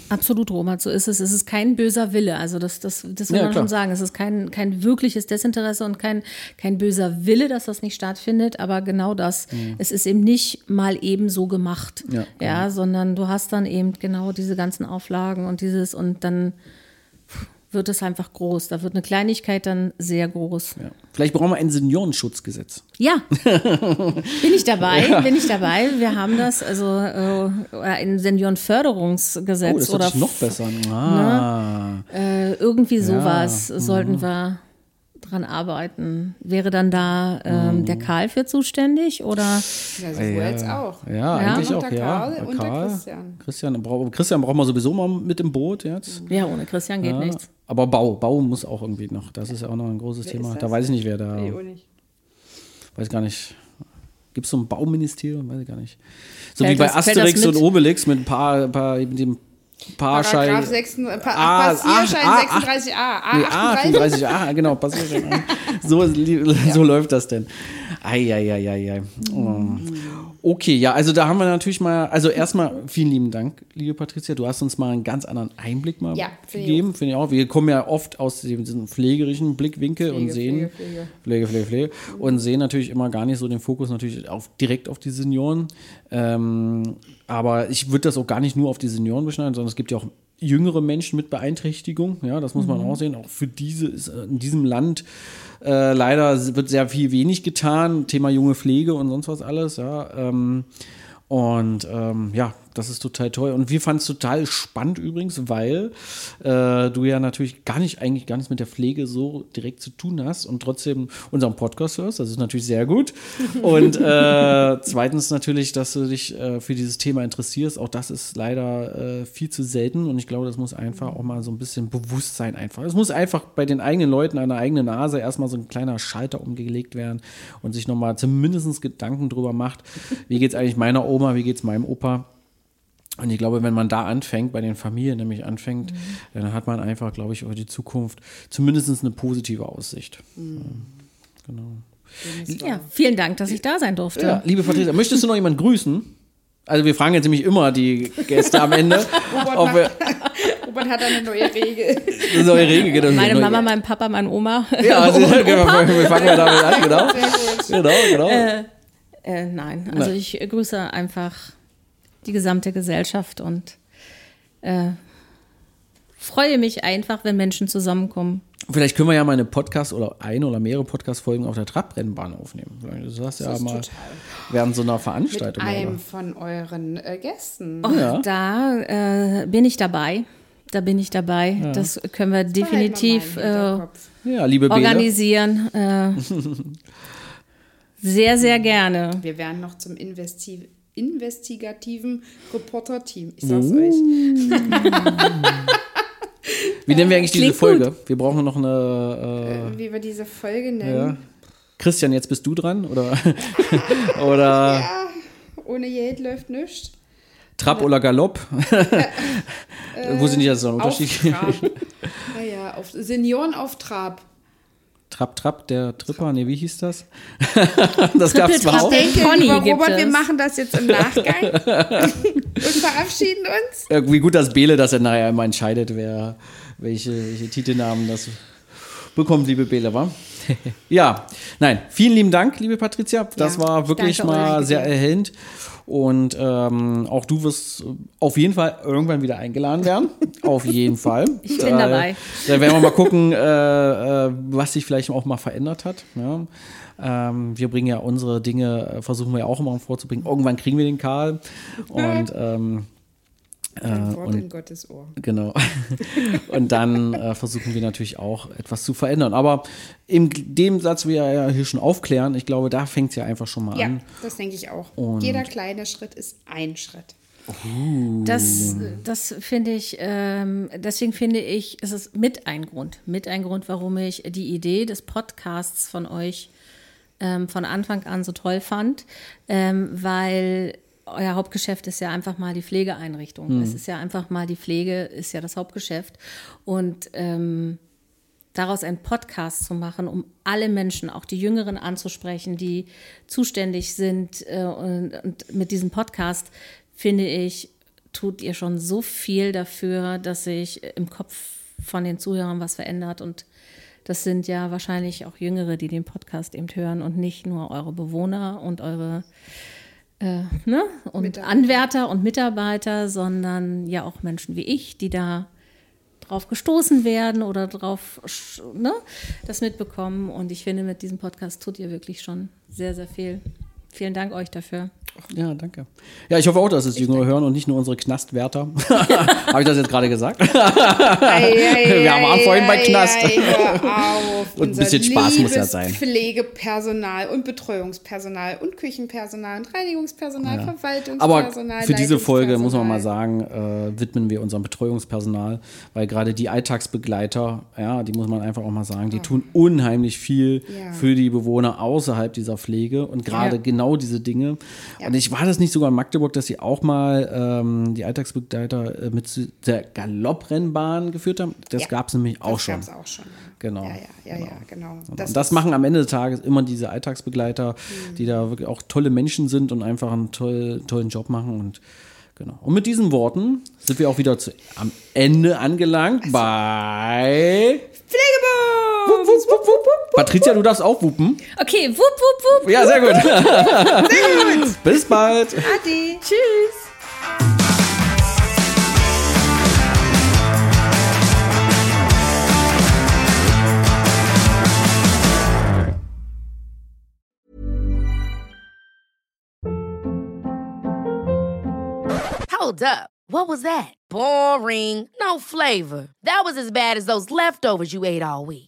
Absolut, Roman, so ist es. Es ist kein böser Wille. Also das, das, das will ja, man klar. schon sagen. Es ist kein, kein wirkliches Desinteresse und kein, kein böser Wille, dass das nicht stattfindet. Aber genau das. Mhm. Es ist eben nicht mal eben so gemacht. Ja, ja, sondern du hast dann eben genau diese ganzen Auflagen und dieses und dann wird es einfach groß. Da wird eine Kleinigkeit dann sehr groß. Ja. Vielleicht brauchen wir ein Seniorenschutzgesetz. Ja, (laughs) bin ich dabei, ja. bin ich dabei. Wir haben das, also äh, ein Seniorenförderungsgesetz. Oh, das oder noch besser. Ne? Ah. Ne? Äh, irgendwie sowas ja. sollten mhm. wir dran arbeiten. Wäre dann da ähm, mhm. der Karl für zuständig oder? Ja, sowohl ja. als auch. Ja, ja eigentlich auch, ja. Karl und Karl, der Christian. Christian, brauch, Christian braucht man sowieso mal mit im Boot jetzt. Ja, ohne Christian geht nichts. Aber Bau, Bau muss auch irgendwie noch. Das ist ja auch noch ein großes wer Thema. Da weiß ich nicht, wer da. Nee, nicht. Weiß gar nicht. Gibt es so ein Bauministerium? Weiß ich gar nicht. So fällt wie bei das, Asterix und Obelix mit ein paar, paar mit dem Passschein. Paragraph 6, äh, pa ah, Passierschein ah, 36a. Ah, nee, A38. A, genau, Passierschein. (laughs) so, so läuft das denn. Eieieiei. Oh. Okay, ja, also da haben wir natürlich mal, also erstmal vielen lieben Dank, liebe Patricia. Du hast uns mal einen ganz anderen Einblick mal ja, gegeben, finde ich auch. Wir kommen ja oft aus diesem pflegerischen Blickwinkel Pflege, und sehen Pflege, Pflege, Pflege, Pflege, und sehen natürlich immer gar nicht so den Fokus natürlich auf, direkt auf die Senioren. Ähm, aber ich würde das auch gar nicht nur auf die Senioren beschneiden, sondern es gibt ja auch jüngere Menschen mit Beeinträchtigung. Ja, das muss man mhm. auch sehen. Auch für diese ist äh, in diesem Land äh, leider wird sehr viel wenig getan. Thema junge Pflege und sonst was alles. Ja, ähm, und ähm, ja, das ist total toll. Und wir fanden es total spannend übrigens, weil äh, du ja natürlich gar nicht, eigentlich gar nichts mit der Pflege so direkt zu tun hast und trotzdem unseren Podcast hörst. Das ist natürlich sehr gut. (laughs) Und äh, zweitens natürlich, dass du dich äh, für dieses Thema interessierst. Auch das ist leider äh, viel zu selten. Und ich glaube, das muss einfach auch mal so ein bisschen Bewusstsein einfach. Es muss einfach bei den eigenen Leuten an der eigenen Nase erstmal so ein kleiner Schalter umgelegt werden und sich nochmal zumindest Gedanken drüber macht, wie geht es eigentlich meiner Oma, wie geht es meinem Opa. Und ich glaube, wenn man da anfängt, bei den Familien nämlich anfängt, mhm. dann hat man einfach, glaube ich, über die Zukunft zumindest eine positive Aussicht. Mhm. Genau. Ja, vielen Dank, dass ich da sein durfte. Ja, liebe Patricia, möchtest du noch jemanden grüßen? Also wir fragen jetzt nämlich immer die Gäste am Ende. (laughs) Robert, wir, Robert hat eine neue Regel. Eine neue Regel, genau. Meine Mama, mein Papa, meine Oma. Ja, (laughs) also, genau, wir fangen ja damit an, genau. Genau, genau. Äh, äh, nein, also nein. ich grüße einfach die gesamte Gesellschaft und äh, freue mich einfach, wenn Menschen zusammenkommen. Vielleicht können wir ja mal eine Podcast oder eine oder mehrere Podcast-Folgen auf der Trabrennbahn aufnehmen. Du sagst ja mal während so einer Veranstaltung. Mit einem oder? von euren äh, Gästen. Oh, ja. Da äh, bin ich dabei. Da bin ich dabei. Ja. Das können wir das definitiv äh, ja, liebe organisieren. Äh, (laughs) sehr, sehr gerne. Wir werden noch zum Investi investigativen Reporter-Team. Ich sag's uh. euch. (laughs) Wie nennen wir eigentlich Klingt diese Folge? Gut. Wir brauchen noch eine. Äh, wie wir diese Folge nennen. Ja. Christian, jetzt bist du dran? Oder? (laughs) oder (laughs) ja, ohne Geld läuft nichts. Trab oder Galopp? äh, Wo sind die jetzt so ein Unterschied? naja, auf Senioren auf Trab. Trap Trap, der Tripper, nee, wie hieß das? (laughs) das gab es zwar auch. Ich denke, Pony lieber Robert, wir machen das jetzt im Nachgang (laughs) und verabschieden uns. Ja, wie gut, dass Bele das ja nachher immer entscheidet, wer welche, welche Titelnamen das bekommt, liebe Bele, wa? (laughs) ja, nein, vielen lieben Dank, liebe Patricia. Das ja, war wirklich mal sehr erhellend. Und ähm, auch du wirst auf jeden Fall irgendwann wieder eingeladen werden. (laughs) auf jeden Fall. Ich bin äh, dabei. Da werden wir mal gucken, äh, äh, was sich vielleicht auch mal verändert hat. Ja. Ähm, wir bringen ja unsere Dinge, äh, versuchen wir ja auch immer vorzubringen. Irgendwann kriegen wir den Karl. Und (laughs) ähm, ein äh, Wort und, in Gottes Ohr. Genau. (laughs) und dann äh, versuchen wir natürlich auch etwas zu verändern. Aber in dem Satz, wie wir ja hier schon aufklären, ich glaube, da fängt es ja einfach schon mal ja, an. Ja, das denke ich auch. Und Jeder kleine Schritt ist ein Schritt. Uh. Das, das finde ich, ähm, deswegen finde ich, es ist mit ein Grund, mit ein Grund, warum ich die Idee des Podcasts von euch ähm, von Anfang an so toll fand, ähm, weil euer Hauptgeschäft ist ja einfach mal die Pflegeeinrichtung. Mhm. Es ist ja einfach mal die Pflege, ist ja das Hauptgeschäft. Und ähm, daraus einen Podcast zu machen, um alle Menschen, auch die Jüngeren anzusprechen, die zuständig sind. Äh, und, und mit diesem Podcast, finde ich, tut ihr schon so viel dafür, dass sich im Kopf von den Zuhörern was verändert. Und das sind ja wahrscheinlich auch Jüngere, die den Podcast eben hören und nicht nur eure Bewohner und eure äh, ne? und Anwärter und Mitarbeiter, sondern ja auch Menschen wie ich, die da drauf gestoßen werden oder drauf ne, das mitbekommen. Und ich finde, mit diesem Podcast tut ihr wirklich schon sehr, sehr viel. Vielen Dank euch dafür. Ja, danke. Ja, ich hoffe auch, dass es Jüngere hören und nicht nur unsere Knastwärter. (laughs) (laughs) Habe ich das jetzt gerade gesagt? ei, ei, Wir waren vorhin bei Knast. (laughs) und ein bisschen Spaß muss ja sein. Pflegepersonal und Betreuungspersonal und Küchenpersonal und Reinigungspersonal, ja. Verwaltungspersonal. Aber für diese Folge, muss man mal sagen, äh, widmen wir unserem Betreuungspersonal, weil gerade die Alltagsbegleiter, ja, die muss man einfach auch mal sagen, die oh. tun unheimlich viel ja. für die Bewohner außerhalb dieser Pflege und gerade ja. genau diese Dinge. Und ich war das nicht sogar in Magdeburg, dass sie auch mal ähm, die Alltagsbegleiter äh, mit der Galopprennbahn geführt haben. Das ja, gab es nämlich auch das schon. Das auch schon. Genau. Ja, ja, ja, genau. genau. Das und das machen am Ende des Tages immer diese Alltagsbegleiter, mhm. die da wirklich auch tolle Menschen sind und einfach einen toll, tollen Job machen und Genau. Und mit diesen Worten sind wir auch wieder zu, am Ende angelangt also. bei Pflegebum! Patricia, du darfst auch wuppen. Okay, wupp, wupp, wupp. Ja, sehr gut. (laughs) sehr gut. Bis bald. Adi. Tschüss. Hold up. What was that? Boring. No flavor. That was as bad as those leftovers you ate all week.